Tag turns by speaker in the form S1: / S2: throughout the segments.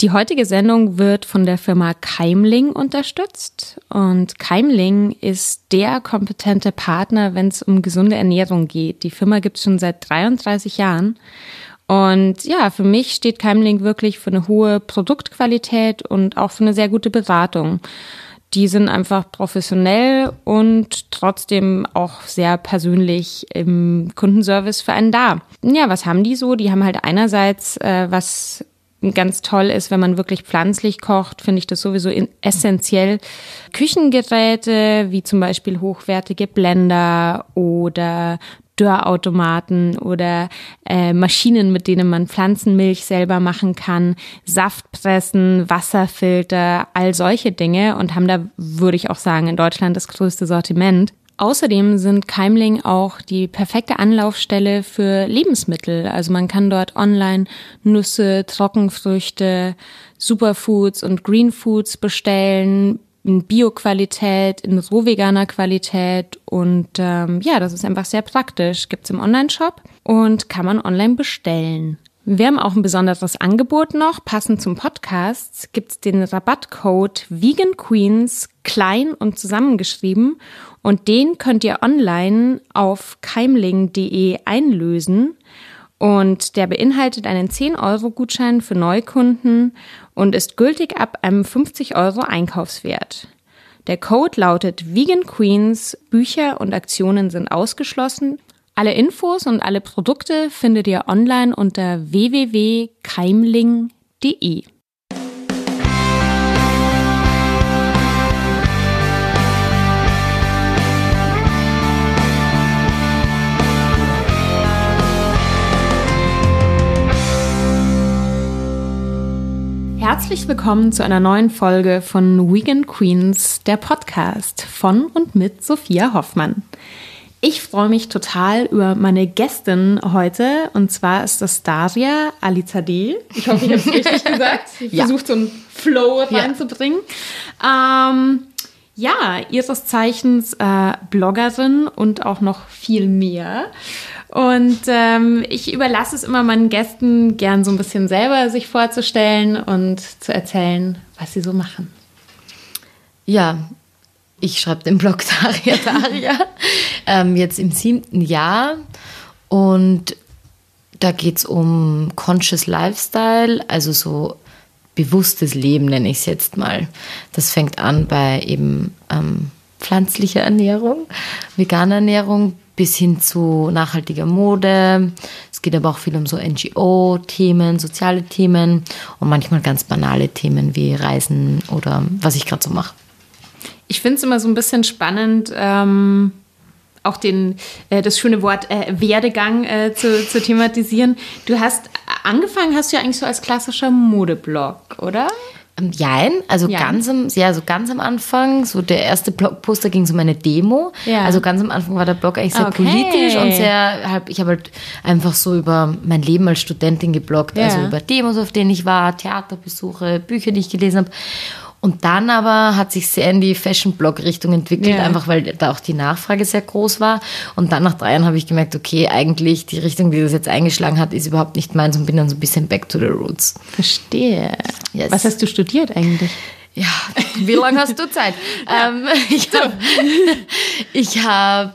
S1: Die heutige Sendung wird von der Firma Keimling unterstützt und Keimling ist der kompetente Partner, wenn es um gesunde Ernährung geht. Die Firma gibt es schon seit 33 Jahren und ja, für mich steht Keimling wirklich für eine hohe Produktqualität und auch für eine sehr gute Beratung. Die sind einfach professionell und trotzdem auch sehr persönlich im Kundenservice für einen da. Ja, was haben die so? Die haben halt einerseits äh, was ganz toll ist, wenn man wirklich pflanzlich kocht, finde ich das sowieso essentiell. Küchengeräte wie zum Beispiel hochwertige Blender oder Dörrautomaten oder äh, Maschinen, mit denen man Pflanzenmilch selber machen kann, Saftpressen, Wasserfilter, all solche Dinge und haben da, würde ich auch sagen, in Deutschland das größte Sortiment. Außerdem sind Keimling auch die perfekte Anlaufstelle für Lebensmittel. Also man kann dort online Nüsse, Trockenfrüchte, Superfoods und Greenfoods bestellen, in Bio-Qualität, in rohveganer Qualität und ähm, ja, das ist einfach sehr praktisch. Gibt's im Online-Shop und kann man online bestellen. Wir haben auch ein besonderes Angebot noch. Passend zum Podcast gibt's den Rabattcode Vegan Queens klein und zusammengeschrieben und den könnt ihr online auf keimling.de einlösen. Und der beinhaltet einen 10-Euro-Gutschein für Neukunden und ist gültig ab einem 50 Euro Einkaufswert. Der Code lautet Vegan Queens, Bücher und Aktionen sind ausgeschlossen alle Infos und alle Produkte findet ihr online unter www.keimling.de. Herzlich willkommen zu einer neuen Folge von Weekend Queens, der Podcast von und mit Sophia Hoffmann. Ich freue mich total über meine Gästin heute. Und zwar ist das Daria Alizadeh. Ich hoffe, ich habe es richtig gesagt. Ich ja. versuche so einen Flow reinzubringen. Ja. Ähm, ja, ihres Zeichens äh, Bloggerin und auch noch viel mehr. Und ähm, ich überlasse es immer meinen Gästen gern so ein bisschen selber sich vorzustellen und zu erzählen, was sie so machen.
S2: Ja, ich schreibe den Blog Daria Daria, ähm, jetzt im siebten Jahr. Und da geht es um Conscious Lifestyle, also so bewusstes Leben nenne ich es jetzt mal. Das fängt an bei eben ähm, pflanzlicher Ernährung, veganer Ernährung bis hin zu nachhaltiger Mode. Es geht aber auch viel um so NGO-Themen, soziale Themen und manchmal ganz banale Themen wie Reisen oder was ich gerade so mache.
S1: Ich finde es immer so ein bisschen spannend, ähm, auch den, äh, das schöne Wort äh, Werdegang äh, zu, zu thematisieren. Du hast angefangen, hast du ja eigentlich so als klassischer Modeblog, oder?
S2: Ähm, jein, also ja. ganz am, ja, so ganz am Anfang, so der erste Blogposter ging so um eine Demo. Ja. Also ganz am Anfang war der Blog eigentlich sehr okay. politisch und sehr, ich habe halt einfach so über mein Leben als Studentin gebloggt, ja. also über Demos, auf denen ich war, Theaterbesuche, Bücher, die ich gelesen habe. Und dann aber hat sich sehr in die Fashion-Blog-Richtung entwickelt, ja. einfach weil da auch die Nachfrage sehr groß war. Und dann nach drei Jahren habe ich gemerkt, okay, eigentlich die Richtung, die das jetzt eingeschlagen hat, ist überhaupt nicht meins und bin dann so ein bisschen back to the roots.
S1: Verstehe. Yes. Was hast du studiert eigentlich?
S2: Ja, wie lange hast du Zeit? ja. ähm, ich habe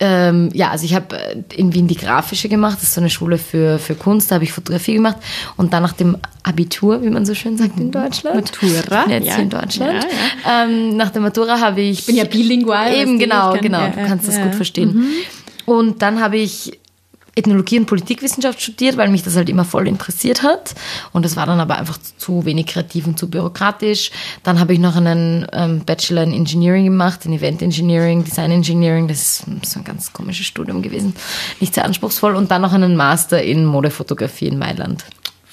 S2: ähm, ja, also ich habe äh, in Wien die Grafische gemacht, das ist so eine Schule für, für Kunst, da habe ich Fotografie gemacht und dann nach dem Abitur, wie man so schön sagt in mhm. Deutschland.
S1: Matura.
S2: Jetzt ja. in Deutschland. Ja, ja. Ähm, nach der Matura habe ich...
S1: Ich bin ja bilingual.
S2: Eben, genau, genau, du kannst das gut verstehen. Mhm. Und dann habe ich Ethnologie und Politikwissenschaft studiert, weil mich das halt immer voll interessiert hat. Und es war dann aber einfach zu wenig kreativ und zu bürokratisch. Dann habe ich noch einen ähm, Bachelor in Engineering gemacht, in Event Engineering, Design Engineering. Das ist so ein ganz komisches Studium gewesen. Nicht sehr anspruchsvoll. Und dann noch einen Master in Modefotografie in Mailand.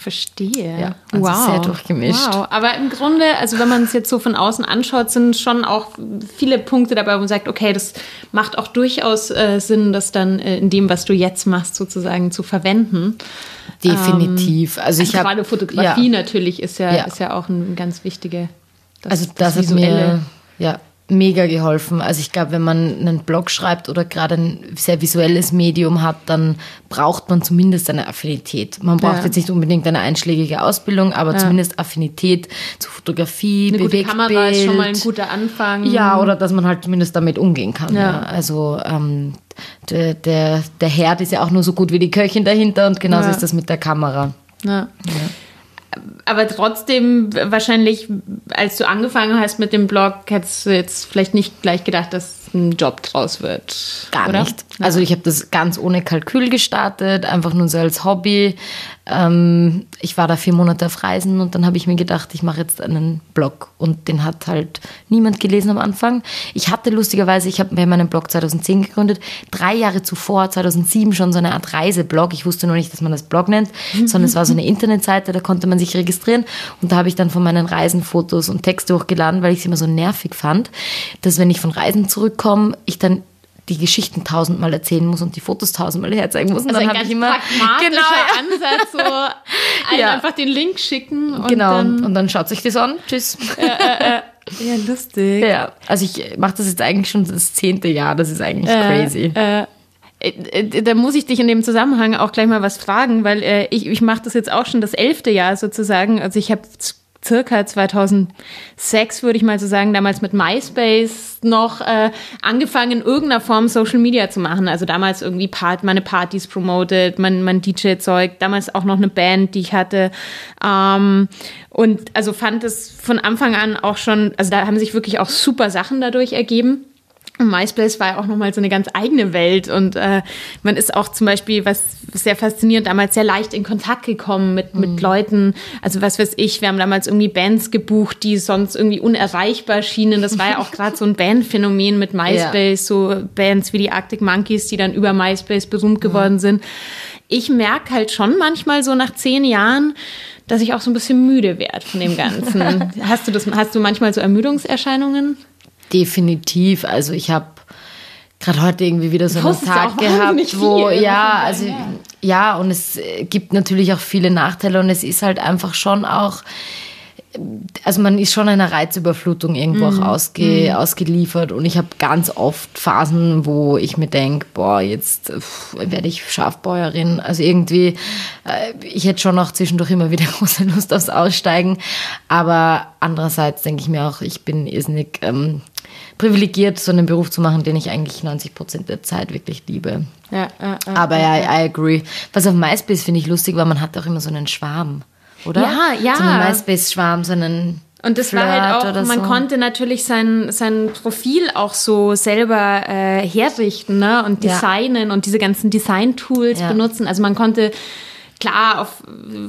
S1: Verstehe.
S2: Ja, also wow. sehr durchgemischt. Wow.
S1: Aber im Grunde, also wenn man es jetzt so von außen anschaut, sind schon auch viele Punkte dabei, wo man sagt, okay, das macht auch durchaus äh, Sinn, das dann äh, in dem, was du jetzt machst, sozusagen zu verwenden.
S2: Definitiv.
S1: Ähm, also ich also gerade Fotografie ja. natürlich ist ja, ja, ist ja auch ein ganz wichtige.
S2: Das, also das, das hat mir ja mega geholfen. Also ich glaube, wenn man einen Blog schreibt oder gerade ein sehr visuelles Medium hat, dann braucht man zumindest eine Affinität. Man braucht
S1: Ja.
S2: jetzt nicht unbedingt eine einschlägige Ausbildung, aber zumindest Affinität zu Fotografie,
S1: Eine gute
S2: Bewegtbild.
S1: Kamera ist schon mal ein guter Anfang.
S2: Ja, oder dass man halt zumindest damit umgehen kann. Ja.
S1: Ja.
S2: Also ähm, der, der, der Herd ist ja auch nur so gut wie die Köchin dahinter und genauso
S1: Ja.
S2: ist das mit der Kamera.
S1: Ja. Aber trotzdem, wahrscheinlich, als du angefangen hast mit dem Blog, hättest du jetzt vielleicht nicht gleich gedacht, dass ein Job draus wird.
S2: Gar
S1: oder?
S2: nicht. Also ich habe das ganz ohne Kalkül gestartet, einfach nur so als Hobby. Ähm, ich war da vier Monate auf Reisen und dann habe ich mir gedacht, ich mache jetzt einen Blog und den hat halt niemand gelesen am Anfang. Ich hatte lustigerweise, ich habe mir meinen Blog 2010 gegründet, drei Jahre zuvor, 2007 schon so eine Art Reiseblog. Ich wusste nur nicht, dass man das Blog nennt, sondern es war so eine Internetseite, da konnte man sich registrieren und da habe ich dann von meinen Reisen Fotos und Texte hochgeladen, weil ich es immer so nervig fand, dass wenn ich von Reisen zurückkomme, ich dann die Geschichten tausendmal erzählen muss und die Fotos tausendmal herzeigen muss. Und
S1: Also
S2: dann
S1: ein ganz
S2: ich immer
S1: pragmatischer
S2: genau,
S1: Ansatz, so
S2: Ja.
S1: einfach den Link schicken und
S2: genau.
S1: dann...
S2: und dann schaut sich das an. Tschüss.
S1: Ja, lustig.
S2: Ja, also ich mache das jetzt eigentlich schon das zehnte Jahr. Das ist eigentlich crazy.
S1: Äh, äh, da muss ich dich in dem Zusammenhang auch gleich mal was fragen, weil äh, ich, ich mache das jetzt auch schon das elfte Jahr sozusagen. Also ich habe circa 2006, würde ich mal so sagen, damals mit MySpace noch äh, angefangen, in irgendeiner Form Social Media zu machen. Also damals irgendwie Part, meine Partys promoted, mein, mein DJ-Zeug, damals auch noch eine Band, die ich hatte. Ähm, und also fand es von Anfang an auch schon, also da haben sich wirklich auch super Sachen dadurch ergeben. Und MySpace war ja auch nochmal so eine ganz eigene Welt und äh, man ist auch zum Beispiel, was sehr faszinierend, damals sehr leicht in Kontakt gekommen mit, mit Leuten. Also was weiß ich, wir haben damals irgendwie Bands gebucht, die sonst irgendwie unerreichbar schienen. Das war ja auch gerade so ein Bandphänomen mit MySpace, so Bands wie die Arctic Monkeys, die dann über MySpace berühmt geworden sind. Ich merke halt schon manchmal so nach zehn Jahren, dass ich auch so ein bisschen müde werde von dem Ganzen. hast du das, hast du manchmal so Ermüdungserscheinungen?
S2: Definitiv. Also ich habe gerade heute irgendwie wieder so einen Tag gehabt, wo ja, also ja, und es äh, gibt natürlich auch viele Nachteile und es ist halt einfach schon auch also man ist schon einer Reizüberflutung irgendwo
S1: Mhm.
S2: auch ausge, ausgeliefert und ich habe ganz oft Phasen, wo ich mir denke, boah, jetzt werde ich Schafbäuerin. Also irgendwie, äh, ich hätte schon auch zwischendurch immer wieder große Lust aufs Aussteigen, aber andererseits denke ich mir auch, ich bin irrsinnig ähm, privilegiert, so einen Beruf zu machen, den ich eigentlich 90 Prozent der Zeit wirklich liebe.
S1: Ja, ja, ja.
S2: Aber ja, I agree. Was auf MySpace finde ich lustig, weil man hat auch immer so einen Schwarm, oder?
S1: Ja, ja.
S2: So einen MySpace-Schwarm, so einen
S1: Und das war
S2: Flirt
S1: halt auch, man
S2: so.
S1: konnte natürlich sein, sein Profil auch so selber äh, herrichten ne? und
S2: Ja.
S1: designen und diese ganzen Design-Tools
S2: Ja.
S1: benutzen. Also man konnte, klar, auf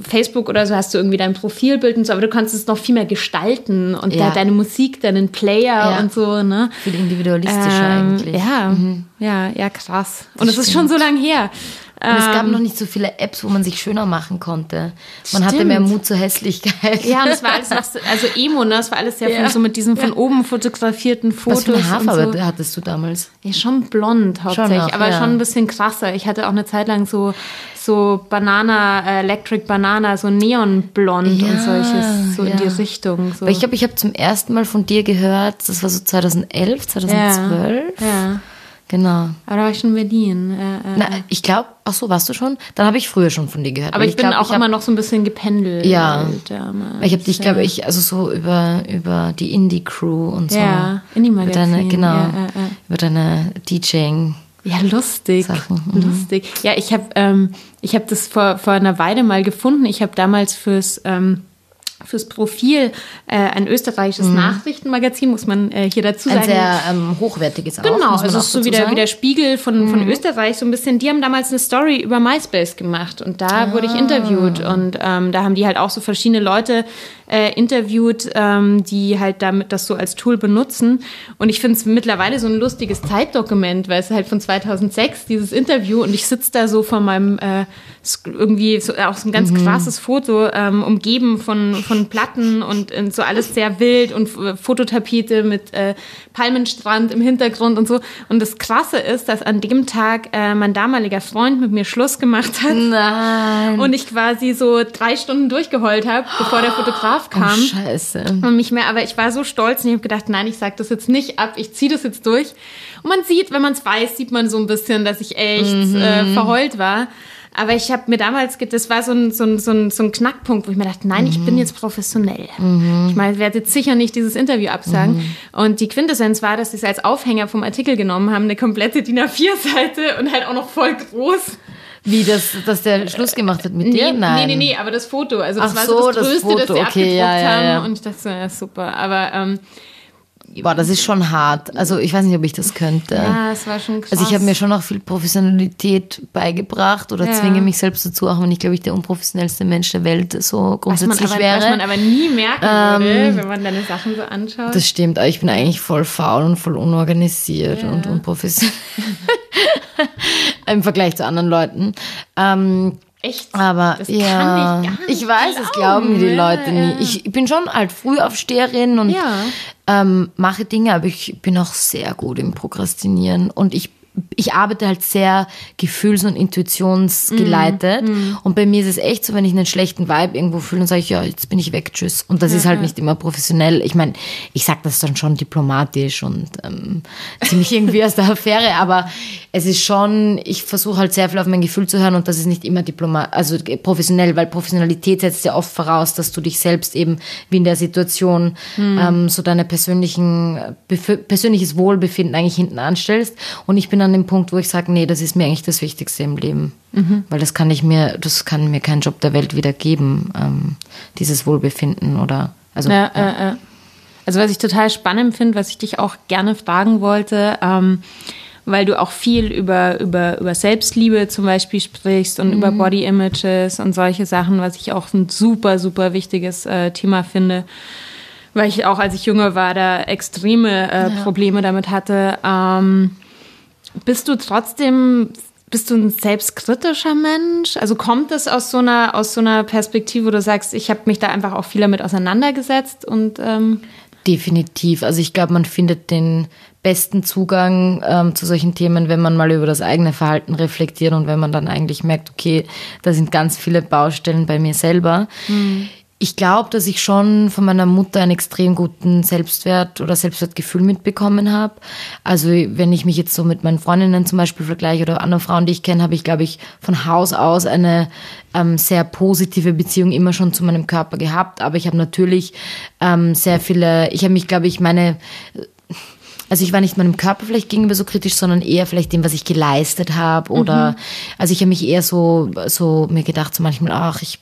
S1: Facebook oder so hast du irgendwie dein Profilbild und so, aber du konntest es noch viel mehr gestalten und
S2: Ja.
S1: deine Musik, deinen Player
S2: Ja.
S1: und so. Ne?
S2: viel individualistischer
S1: Ähm,
S2: eigentlich.
S1: Ja, ja, ja, krass. Und es ist schon so lang her.
S2: Und es gab
S1: Ähm,
S2: noch nicht so viele Apps, wo man sich schöner machen konnte. Man hatte
S1: Stimmt.
S2: mehr Mut zur Hässlichkeit.
S1: Ja, und es war alles also Emo, ne? Es war alles sehr
S2: Ja.
S1: von, so mit diesen von oben fotografierten Fotos.
S2: Was für eine Haarfarbe
S1: so.
S2: hattest du damals?
S1: Ja, schon blond hauptsächlich,
S2: noch,
S1: aber
S2: ja.
S1: schon ein bisschen krasser. Ich hatte auch eine Zeit lang so, so Banana, äh, Electric Banana, so neonblond und solches, so in die Richtung. So.
S2: Ich glaube, ich habe zum ersten Mal von dir gehört, das war so 2011, 2012.
S1: ja, ja.
S2: Genau.
S1: Aber da war ich schon in Berlin. Äh, äh.
S2: Na, ich glaube, ach so, warst du schon? Dann habe ich früher schon von dir gehört.
S1: aber
S2: weil
S1: ich, bin
S2: glaub,
S1: auch
S2: ich hab-
S1: immer noch so ein bisschen gependelt.
S2: Ja.
S1: damals.
S2: Ich habe dich, glaube ich, also so über, über die Indie-Crew und so.
S1: Ja, Indie-Magazin,
S2: genau,
S1: ja, ja, ja.
S2: über deine DJing.
S1: Ja, lustig.
S2: Sachen, mhm.
S1: Lustig. Ja, ich habe ähm, ich hab das vor, vor einer Weile mal gefunden. Ich habe damals fürs, ähm, fürs Profil äh, ein österreichisches Nachrichtenmagazin, muss man äh, hier dazu
S2: Mhm. Ein
S1: sagen.
S2: sehr ähm, hochwertiges auch,
S1: Genau, also ist so wie der,
S2: sagen. Mhm.
S1: wie der Spiegel von, von Österreich, so ein bisschen. Die haben damals eine Story über MySpace gemacht und da wurde ich
S2: Ah.
S1: interviewt und ähm, da haben die halt auch so verschiedene Leute äh, interviewt, ähm, die halt damit das so als Tool benutzen. Und ich finde es mittlerweile so ein lustiges Zeitdokument, weil es halt von 2006 dieses Interview und ich sitze da so vor meinem äh, irgendwie so, auch so ein ganz
S2: Mhm.
S1: krasses Foto, ähm, umgeben von, von Platten und, und so alles sehr wild und Fototapete mit äh, Palmenstrand im Hintergrund und so. Und das Krasse ist, dass an dem Tag äh, mein damaliger Freund mit mir Schluss gemacht hat.
S2: Nein.
S1: Und ich quasi so drei Stunden durchgeheult habe, bevor der Fotograf kam.
S2: Oh, scheiße.
S1: Und mich mehr, aber ich war so stolz und ich habe gedacht, nein, ich sag das jetzt nicht ab, ich ziehe das jetzt durch. Und man sieht, wenn man es weiß, sieht man so ein bisschen, dass ich echt
S2: Mhm.
S1: äh, verheult war. Aber ich habe mir damals, das war so ein, so, ein, so, ein, so ein Knackpunkt, wo ich mir dachte, nein, ich
S2: Mhm.
S1: bin jetzt professionell. Ich meine, ich werde jetzt sicher nicht dieses Interview absagen.
S2: Mhm.
S1: Und die Quintessenz war, dass sie es als Aufhänger vom Artikel genommen haben, eine komplette DIN A4-Seite und halt auch noch voll groß.
S2: Wie, das, dass der Schluss gemacht hat mit dir?
S1: Nee,
S2: Nein.
S1: nee, nee, nee, aber das Foto. Also das
S2: Ach
S1: war
S2: so,
S1: das
S2: das
S1: Größte, das
S2: Foto,
S1: sie
S2: okay,
S1: abgedruckt
S2: ja, ja, ja.
S1: haben. Und ich dachte so, ja, super. Aber ähm,
S2: Boah, das ist schon hart. Also ich weiß nicht, ob ich das könnte.
S1: ja, es war schon krass.
S2: Also ich habe mir schon auch viel Professionalität beigebracht oder
S1: Ja.
S2: zwinge mich selbst dazu, auch wenn ich, glaube ich, der unprofessionellste Mensch der Welt so
S1: was man,
S2: grundsätzlich
S1: aber,
S2: wäre.
S1: was man aber nie merken
S2: Ähm,
S1: würde, wenn man deine Sachen so anschaut.
S2: Das stimmt, aber ich bin eigentlich voll faul und voll unorganisiert und unprofessionell. Im Vergleich zu anderen Leuten. Ähm,
S1: Echt?
S2: aber
S1: Das
S2: ja,
S1: kann ich gar nicht
S2: ich weiß, es
S1: glauben.
S2: glauben mir die
S1: Ja,
S2: Leute nie.
S1: ja.
S2: Ich bin schon halt Frühaufsteherin und
S1: Ja.
S2: ähm, mache Dinge, aber ich bin auch sehr gut im Prokrastinieren und ich ich arbeite halt sehr gefühls- und intuitionsgeleitet.
S1: Mhm.
S2: Und bei mir ist es echt so, wenn ich einen schlechten Vibe irgendwo fühle, dann sage ich, ja, jetzt bin ich weg, tschüss. Und das ist halt nicht immer professionell. Ich meine, ich sage das dann schon diplomatisch und ähm, ziemlich irgendwie aus der Affäre, aber es ist schon, ich versuche halt sehr viel auf mein Gefühl zu hören und das ist nicht immer diplomat, also professionell, weil Professionalität setzt ja oft voraus, dass du dich selbst eben wie in der Situation ähm, so deine persönlichen persönliches Wohlbefinden eigentlich hinten anstellst. Und ich bin an dem Punkt, wo ich sage, nee, das ist mir eigentlich das Wichtigste im Leben, weil das kann ich mir, das kann mir kein Job der Welt wieder geben, ähm, dieses Wohlbefinden oder also
S1: Ja, äh, äh. Also was ich total spannend finde, was ich dich auch gerne fragen wollte, ähm, weil du auch viel über, über, über Selbstliebe zum Beispiel sprichst und über Body Images und solche Sachen, was ich auch ein super, super wichtiges äh, Thema finde. Weil ich auch, als ich jünger war, da extreme äh, Probleme damit hatte. Ähm, bist du trotzdem, bist du ein selbstkritischer Mensch? Also kommt es aus so einer, aus so einer Perspektive, wo du sagst, ich habe mich da einfach auch viel damit auseinandergesetzt und ähm,
S2: Definitiv. Also ich glaube, man findet den besten Zugang ähm, zu solchen Themen, wenn man mal über das eigene Verhalten reflektiert und wenn man dann eigentlich merkt, okay, da sind ganz viele Baustellen bei mir selber. Ich glaube, dass ich schon von meiner Mutter einen extrem guten Selbstwert oder Selbstwertgefühl mitbekommen habe. Also wenn ich mich jetzt so mit meinen Freundinnen zum Beispiel vergleiche oder anderen Frauen, die ich kenne, habe ich, glaube ich, von Haus aus eine ähm, sehr positive Beziehung immer schon zu meinem Körper gehabt. Aber ich habe natürlich ähm, sehr viele, ich habe mich, glaube ich, meine also ich war nicht meinem Körper vielleicht gegenüber so kritisch, sondern eher vielleicht dem, was ich geleistet habe oder also ich habe mich eher so so mir gedacht so manchmal ach ich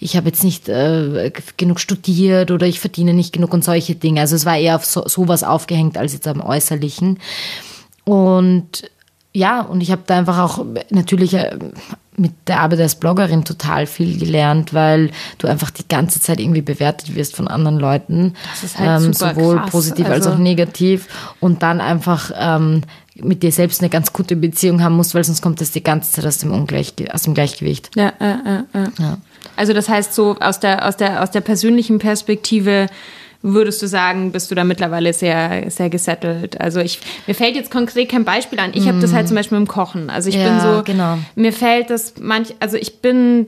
S2: ich habe jetzt nicht äh, genug studiert oder ich verdiene nicht genug und solche Dinge. Also es war eher auf so, sowas aufgehängt als jetzt am äußerlichen und ja, und ich habe da einfach auch natürlich äh, mit der Arbeit als Bloggerin total viel gelernt, weil du einfach die ganze Zeit irgendwie bewertet wirst von anderen Leuten.
S1: Das ist halt super
S2: sowohl
S1: krass.
S2: positiv als
S1: Also-
S2: auch negativ. Und dann einfach ähm, mit dir selbst eine ganz gute Beziehung haben musst, weil sonst kommt das die ganze Zeit aus dem, Ungleich aus dem Gleichgewicht.
S1: ja, äh, äh, äh.
S2: Ja.
S1: Also das heißt so aus der aus der aus der persönlichen Perspektive würdest du sagen, bist du da mittlerweile sehr sehr gesettelt. Also ich mir fällt jetzt konkret kein Beispiel an. Ich habe das halt zum Beispiel dem Kochen. Also ich
S2: Ja,
S1: bin so
S2: genau.
S1: mir fällt das manch also ich bin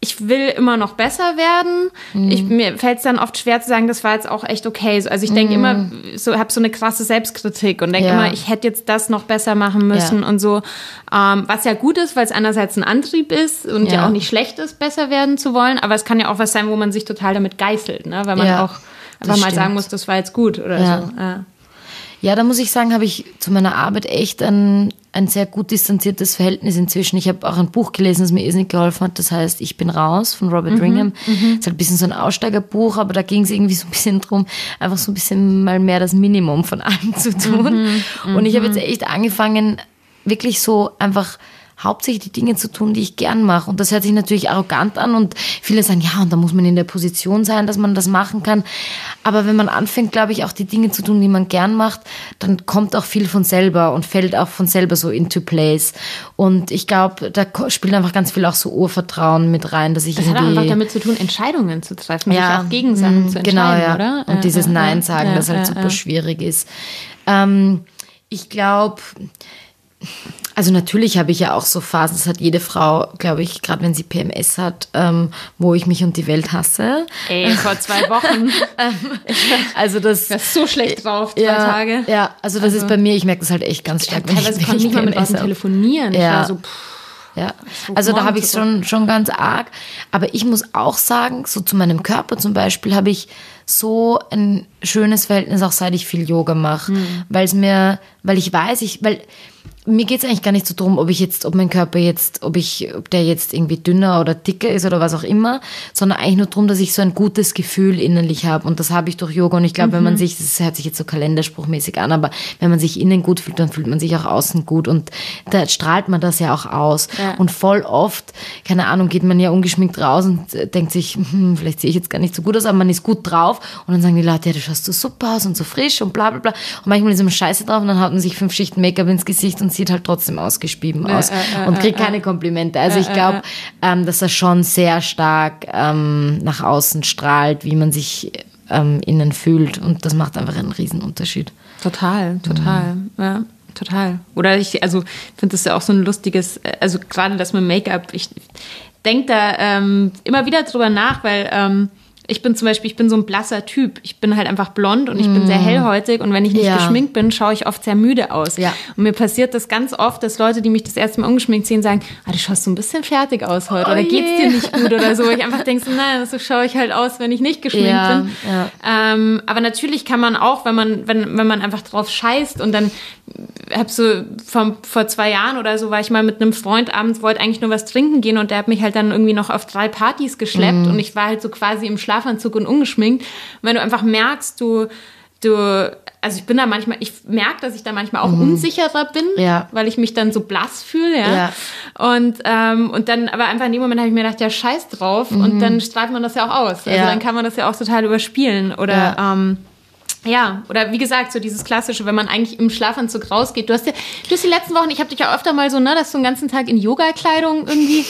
S1: ich will immer noch besser werden.
S2: Mhm.
S1: Ich, mir fällt es dann oft schwer zu sagen, das war jetzt auch echt okay. So, Also ich denke immer, so habe so eine krasse Selbstkritik und denke
S2: Mhm. Ja.
S1: immer, ich hätte jetzt das noch besser machen müssen
S2: Ja.
S1: und so. Ähm, was ja gut ist, weil es einerseits ein Antrieb ist und ja.
S2: Ja.
S1: auch nicht schlecht ist, besser werden zu wollen. Aber es kann ja auch was sein, wo man sich total damit geißelt, ne? weil man auch einfach mal sagen muss, das war jetzt gut oder so. Ja.
S2: Da muss ich sagen, habe ich zu meiner Arbeit echt ein, ein sehr gut distanziertes Verhältnis inzwischen. Ich habe auch ein Buch gelesen, das mir irrsinnig geholfen hat. Das heißt, Ich bin raus von Robert Ringham. Das ist halt ein bisschen so ein Aussteigerbuch, aber da ging es irgendwie so ein bisschen drum, einfach so ein bisschen mal mehr das Minimum von allem zu tun. Und ich habe jetzt echt angefangen, wirklich so einfach hauptsächlich die Dinge zu tun, die ich gern mache. Und das hört sich natürlich arrogant an und viele sagen, ja, und da muss man in der Position sein, dass man das machen kann. Aber wenn man anfängt, glaube ich, auch die Dinge zu tun, die man gern macht, dann kommt auch viel von selber und fällt auch von selber so into place. Und ich glaube, da spielt einfach ganz viel auch so Urvertrauen mit rein, dass ich
S1: das
S2: irgendwie...
S1: hat auch einfach damit zu tun, Entscheidungen zu treffen, ja, sich auch gegen Sachen
S2: mh,
S1: zu
S2: genau,
S1: entscheiden,
S2: ja.
S1: oder?
S2: Und dieses Nein sagen, das halt super schwierig ist. Ähm, ich glaube, also natürlich habe ich ja auch so Phasen, das hat jede Frau, glaube ich, gerade wenn sie PMS hat, ähm, wo ich mich und die Welt hasse.
S1: Ey, vor zwei Wochen.
S2: also das.
S1: Du warst so schlecht drauf, zwei
S2: ja,
S1: Tage.
S2: Ja, also das
S1: Also-
S2: ist bei mir, ich merke das halt echt ganz
S1: Ich
S2: stark.
S1: hab teilweise konnte ich nicht mal mit
S2: hab.
S1: telefonieren. Ich
S2: Ja.
S1: so, pff,
S2: Ja,
S1: So
S2: also da habe ich schon, schon ganz arg. Aber ich muss auch sagen, so zu meinem Körper zum Beispiel habe ich so ein schönes Verhältnis, auch seit ich viel Yoga mache.
S1: Hm.
S2: Weil es mir, weil ich weiß, ich, weil mir geht es eigentlich gar nicht so drum, ob ich jetzt, ob mein Körper jetzt, ob ich, ob der jetzt irgendwie dünner oder dicker ist oder was auch immer, sondern eigentlich nur drum, dass ich so ein gutes Gefühl innerlich habe. Und das habe ich durch Yoga. Und ich glaube, wenn
S1: Mhm.
S2: man sich, das hört sich jetzt so kalenderspruchmäßig an, aber wenn man sich innen gut fühlt, dann fühlt man sich auch außen gut. Und da strahlt man das ja auch aus.
S1: Ja.
S2: Und voll oft, keine Ahnung, geht man ja ungeschminkt raus und äh, denkt sich, hm, vielleicht sehe ich jetzt gar nicht so gut aus, aber man ist gut drauf. Und dann sagen die Leute, ja, du schaust so super aus und so frisch und bla bla bla. Und manchmal ist man scheiße drauf und dann haut man sich fünf Schichten Make-up ins Gesicht und sieht halt trotzdem ausgespieben aus und kriegt keine Komplimente. Also ich glaube, ähm, dass er schon sehr stark ähm, nach außen strahlt, wie man sich ähm, innen fühlt. Und das macht einfach einen Riesenunterschied.
S1: Total, total,
S2: Mhm.
S1: ja, total. Oder ich, also finde das ja auch so ein lustiges, äh, also gerade das mit Make-up, ich denke da ähm, immer wieder drüber nach, weil ähm, ich bin zum Beispiel, ich bin so ein blasser Typ. Ich bin halt einfach blond und ich bin sehr hellhäutig und wenn ich nicht.
S2: Ja.
S1: geschminkt bin, schaue ich oft sehr müde aus.
S2: Ja.
S1: Und mir passiert das ganz oft, dass Leute, die mich das erste Mal ungeschminkt sehen, sagen, ah, du schaust so ein bisschen fertig aus heute
S2: Oh
S1: oder geht's
S2: je.
S1: dir nicht gut oder so. Ich einfach denke so, nein, so schaue ich halt aus, wenn ich nicht geschminkt
S2: Ja,
S1: bin.
S2: ja.
S1: Ähm, aber natürlich kann man auch, wenn man, wenn, wenn man einfach drauf scheißt und dann hab so vor, vor zwei Jahren oder so war ich mal mit einem Freund abends, wollte eigentlich nur was trinken gehen und der hat mich halt dann irgendwie noch auf drei Partys geschleppt und ich war halt so quasi im Schlafanzug und ungeschminkt. Und wenn du einfach merkst, du, du, also ich bin da manchmal, ich merke, dass ich da manchmal auch unsicherer bin,
S2: Ja.
S1: weil ich mich dann so blass fühle, ja.
S2: Ja.
S1: Und, ähm, und dann, aber einfach in dem Moment habe ich mir gedacht, ja, scheiß drauf. Und dann strahlt man das ja auch aus. Also
S2: Ja.
S1: dann kann man das ja auch total überspielen. Oder ähm, ja, oder wie gesagt, so dieses klassische, wenn man eigentlich im Schlafanzug rausgeht. Du hast ja, du hast die letzten Wochen, ich habe dich ja öfter mal so, ne, dass du den ganzen Tag in Yoga-Kleidung irgendwie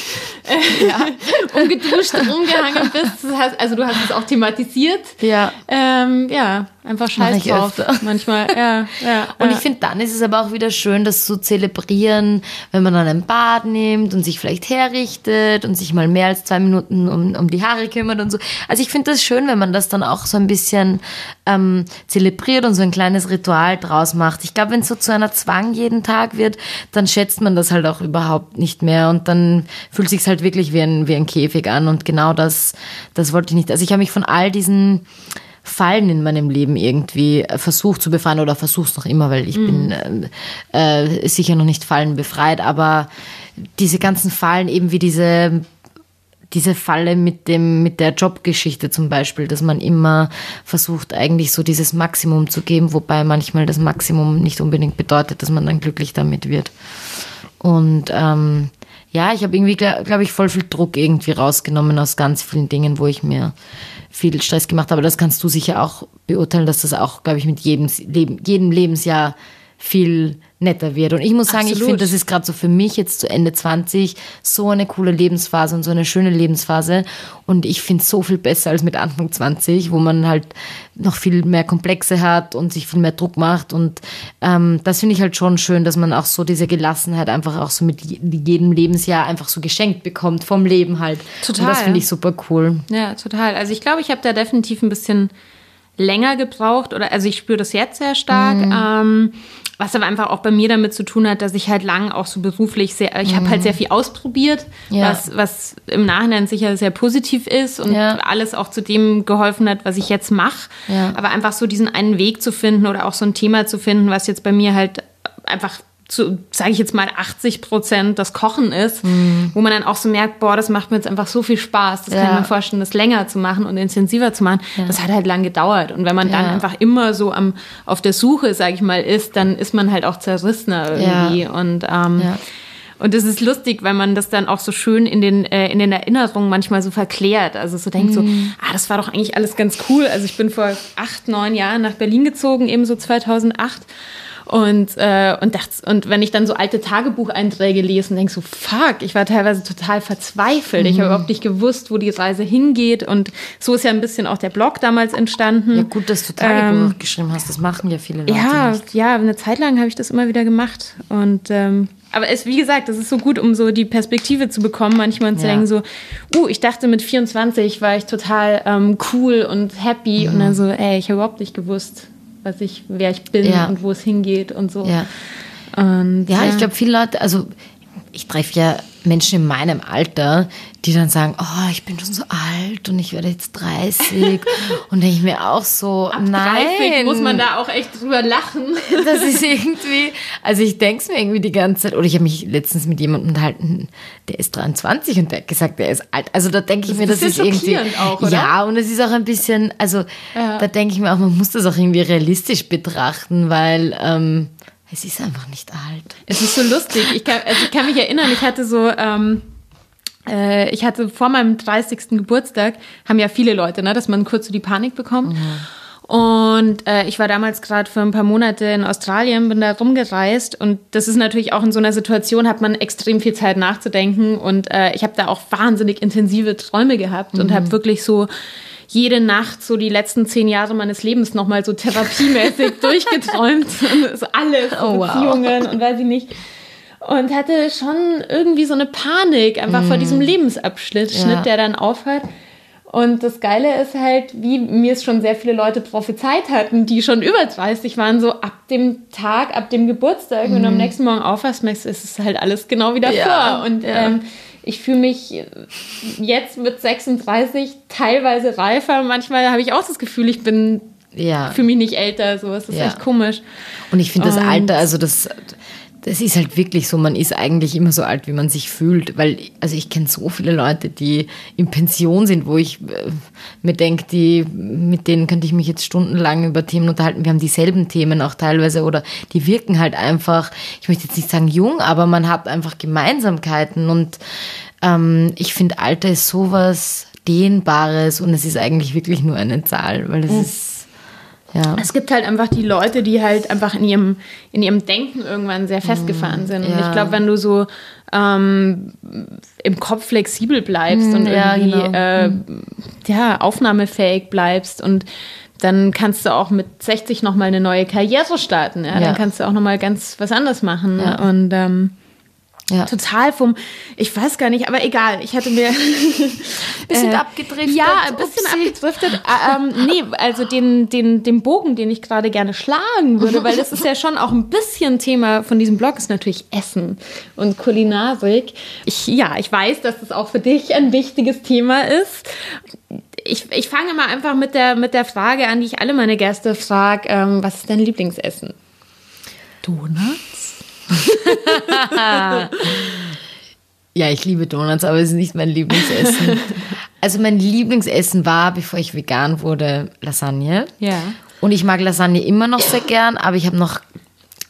S1: äh, umgeduscht rumgehangen bist. Das heißt, also du hast es auch thematisiert.
S2: Ja.
S1: Ähm, ja, einfach scheiß drauf.
S2: öfter.
S1: Manchmal, ja, ja.
S2: Und
S1: ja.
S2: ich finde, dann ist es aber auch wieder schön, das zu zelebrieren, wenn man dann ein Bad nimmt und sich vielleicht herrichtet und sich mal mehr als zwei Minuten um, um die Haare kümmert und so. Also ich finde das schön, wenn man das dann auch so ein bisschen ähm, zelebriert und so ein kleines Ritual draus macht. Ich glaube, wenn es so zu einer Zwang jeden Tag wird, dann schätzt man das halt auch überhaupt nicht mehr und dann fühlt sich halt wirklich wie ein, wie ein Käfig an und genau das, das wollte ich nicht. Also ich habe mich von all diesen Fallen in meinem Leben irgendwie äh, versucht zu befreien oder versuch's noch immer, weil ich bin äh, äh, sicher noch nicht Fallen befreit, aber diese ganzen Fallen eben wie diese diese Falle mit dem mit der Jobgeschichte zum Beispiel, dass man immer versucht eigentlich so dieses Maximum zu geben, wobei manchmal das Maximum nicht unbedingt bedeutet, dass man dann glücklich damit wird. Und ähm, ja, ich habe irgendwie, glaube glaub ich, voll viel Druck irgendwie rausgenommen aus ganz vielen Dingen, wo ich mir viel Stress gemacht habe. Das kannst du sicher auch beurteilen, dass das auch, glaube ich, mit jedem, jedem Lebensjahr viel netter wird. Und ich muss sagen, ich
S1: Absolut.
S2: finde, das ist gerade so für mich jetzt zu Ende 20 so eine coole Lebensphase und so eine schöne Lebensphase. Und ich finde es so viel besser als mit Anfang 20, wo man halt noch viel mehr Komplexe hat und sich viel mehr Druck macht. Und ähm, das finde ich halt schon schön, dass man auch so diese Gelassenheit einfach auch so mit je- jedem Lebensjahr einfach so geschenkt bekommt vom Leben halt. Und
S1: Total.
S2: das finde ich super cool.
S1: Ja, total. Also ich glaube, ich habe da definitiv ein bisschen länger gebraucht oder also ich spüre das jetzt sehr stark.
S2: Mhm.
S1: Ähm, was aber einfach auch bei mir damit zu tun hat, dass ich halt lang auch so beruflich sehr, ich habe halt sehr viel ausprobiert,
S2: Mhm. Ja.
S1: was, was im Nachhinein sicher sehr positiv ist und
S2: Ja.
S1: alles auch zu dem geholfen hat, was ich jetzt mache.
S2: Ja.
S1: Aber einfach so diesen einen Weg zu finden oder auch so ein Thema zu finden, was jetzt bei mir halt einfach zu, sage ich jetzt mal, 80 Prozent das Kochen ist, wo man dann auch so merkt, boah, das macht mir jetzt einfach so viel Spaß. Das kann
S2: Mhm. Ja.
S1: ich mir vorstellen, das länger zu machen und intensiver zu machen. Das hat halt lang gedauert. Und wenn man dann
S2: Ja.
S1: einfach immer so am, auf der Suche, sage ich mal, ist, dann ist man halt auch zerrissener irgendwie. Und, ähm,
S2: Ja.
S1: Und es ist lustig, weil man das dann auch so schön in den, äh, in den Erinnerungen manchmal so verklärt. Also so denkt so,
S2: Mhm.
S1: ah, das war doch eigentlich alles ganz cool. Also ich bin vor acht, neun Jahren nach Berlin gezogen, eben so 2008. Und, äh, und, dachte, und wenn ich dann so alte Tagebucheinträge lese und denke so, fuck, ich war teilweise total verzweifelt. Ich
S2: Mhm.
S1: habe überhaupt nicht gewusst, wo die Reise hingeht. Und so ist ja ein bisschen auch der Blog damals entstanden.
S2: Ja, gut, dass du Tagebuch geschrieben hast. Das machen ja viele Leute
S1: Ähm, Ja,
S2: nicht.
S1: ja, eine Zeit lang habe ich das immer wieder gemacht. Und ähm, aber es, wie gesagt, das ist so gut, um so die Perspektive zu bekommen, manchmal und zu
S2: Ja.
S1: denken so, uh, ich dachte mit 24 war ich total ähm, cool und happy und dann so, ey, ich habe überhaupt nicht gewusst, was ich, wer ich bin
S2: Ja.
S1: und wo es hingeht und so.
S2: Ja.
S1: Und,
S2: Ja, ich glaube, viele Leute, also ich treffe ja Menschen in meinem Alter, die dann sagen, oh, ich bin schon so alt und ich werde jetzt 30. und denke ich mir auch so, nein.
S1: 30 muss man da auch echt drüber lachen.
S2: Das ist irgendwie, also ich denke es mir irgendwie die ganze Zeit. Oder ich habe mich letztens mit jemandem unterhalten, der ist 23 und der hat gesagt, der ist alt. Also da denke ich
S1: Das
S2: mir, das ist irgendwie.
S1: auch, oder?
S2: Ja, und es ist auch ein bisschen, also
S1: Ja.
S2: da denke ich mir auch, man muss das auch irgendwie realistisch betrachten, weil ähm, es ist einfach nicht alt.
S1: Es ist so lustig. Ich kann, also ich kann mich erinnern, ich hatte so, ähm, äh, ich hatte vor meinem 30. Geburtstag, haben ja viele Leute, ne, dass man kurz so die Panik bekommt. Und äh, ich war damals gerade für ein paar Monate in Australien, bin da rumgereist und das ist natürlich auch in so einer Situation, hat man extrem viel Zeit nachzudenken und äh, ich habe da auch wahnsinnig intensive Träume gehabt und habe wirklich so jede Nacht so die letzten zehn Jahre meines Lebens nochmal so therapiemäßig durchgeträumt und so alles,
S2: Oh, wow.
S1: Beziehungen und weiß ich nicht. Und hatte schon irgendwie so eine Panik einfach vor diesem Lebensabschnitt,
S2: Ja.
S1: Schnitt, der dann aufhört. Und das Geile ist halt, wie mir es schon sehr viele Leute prophezeit hatten, die schon über 30 waren, so ab dem Tag, ab dem Geburtstag, wenn du am nächsten Morgen aufwachst, merkst du, es ist halt alles genau wie davor.
S2: Ja,
S1: und
S2: ja.
S1: ähm, ich fühle mich jetzt mit 36 teilweise reifer. Manchmal habe ich auch das Gefühl, ich bin
S2: Ja.
S1: für mich nicht älter. So, es ist
S2: Ja.
S1: echt komisch.
S2: Und ich finde das Alter, also das, das ist halt wirklich so, man ist eigentlich immer so alt, wie man sich fühlt. Weil, also ich kenne so viele Leute, die in Pension sind, wo ich äh, mir denke, die, mit denen könnte ich mich jetzt stundenlang über Themen unterhalten. Wir haben dieselben Themen auch teilweise oder die wirken halt einfach, ich möchte jetzt nicht sagen jung, aber man hat einfach Gemeinsamkeiten und ähm, ich finde Alter ist sowas Dehnbares und es ist eigentlich wirklich nur eine Zahl, weil es ist, ja.
S1: Es gibt halt einfach die Leute, die halt einfach in ihrem, in ihrem Denken irgendwann sehr festgefahren sind. Und
S2: ja.
S1: ich glaube, wenn du so ähm, im Kopf flexibel bleibst und
S2: ja,
S1: irgendwie
S2: genau.
S1: äh, ja, aufnahmefähig bleibst und dann kannst du auch mit 60 nochmal eine neue Karriere starten. Ja? Dann kannst du auch nochmal ganz was anderes machen. Und ähm,
S2: ja.
S1: total vom, ich weiß gar nicht, aber egal, ich hatte mir
S2: Bisschen
S1: Äh,
S2: abgedriftet.
S1: Ja, ein bisschen
S2: Upsi.
S1: abgedriftet. Äh, ähm, nee, also den, den, den Bogen, den ich gerade gerne schlagen würde, weil das ist ja schon auch ein bisschen Thema von diesem Blog, ist natürlich Essen und Kulinarik. Ich, ja, ich weiß, dass das auch für dich ein wichtiges Thema ist. Ich, ich fange mal einfach mit der, mit der Frage an, die ich alle meine Gäste frage, ähm, was ist dein Lieblingsessen? Donuts?
S2: Ja, ich liebe Donuts, aber es ist nicht mein Lieblingsessen. also mein Lieblingsessen war, bevor ich vegan wurde, Lasagne.
S1: Ja.
S2: Und ich mag Lasagne immer noch sehr gern, aber ich habe noch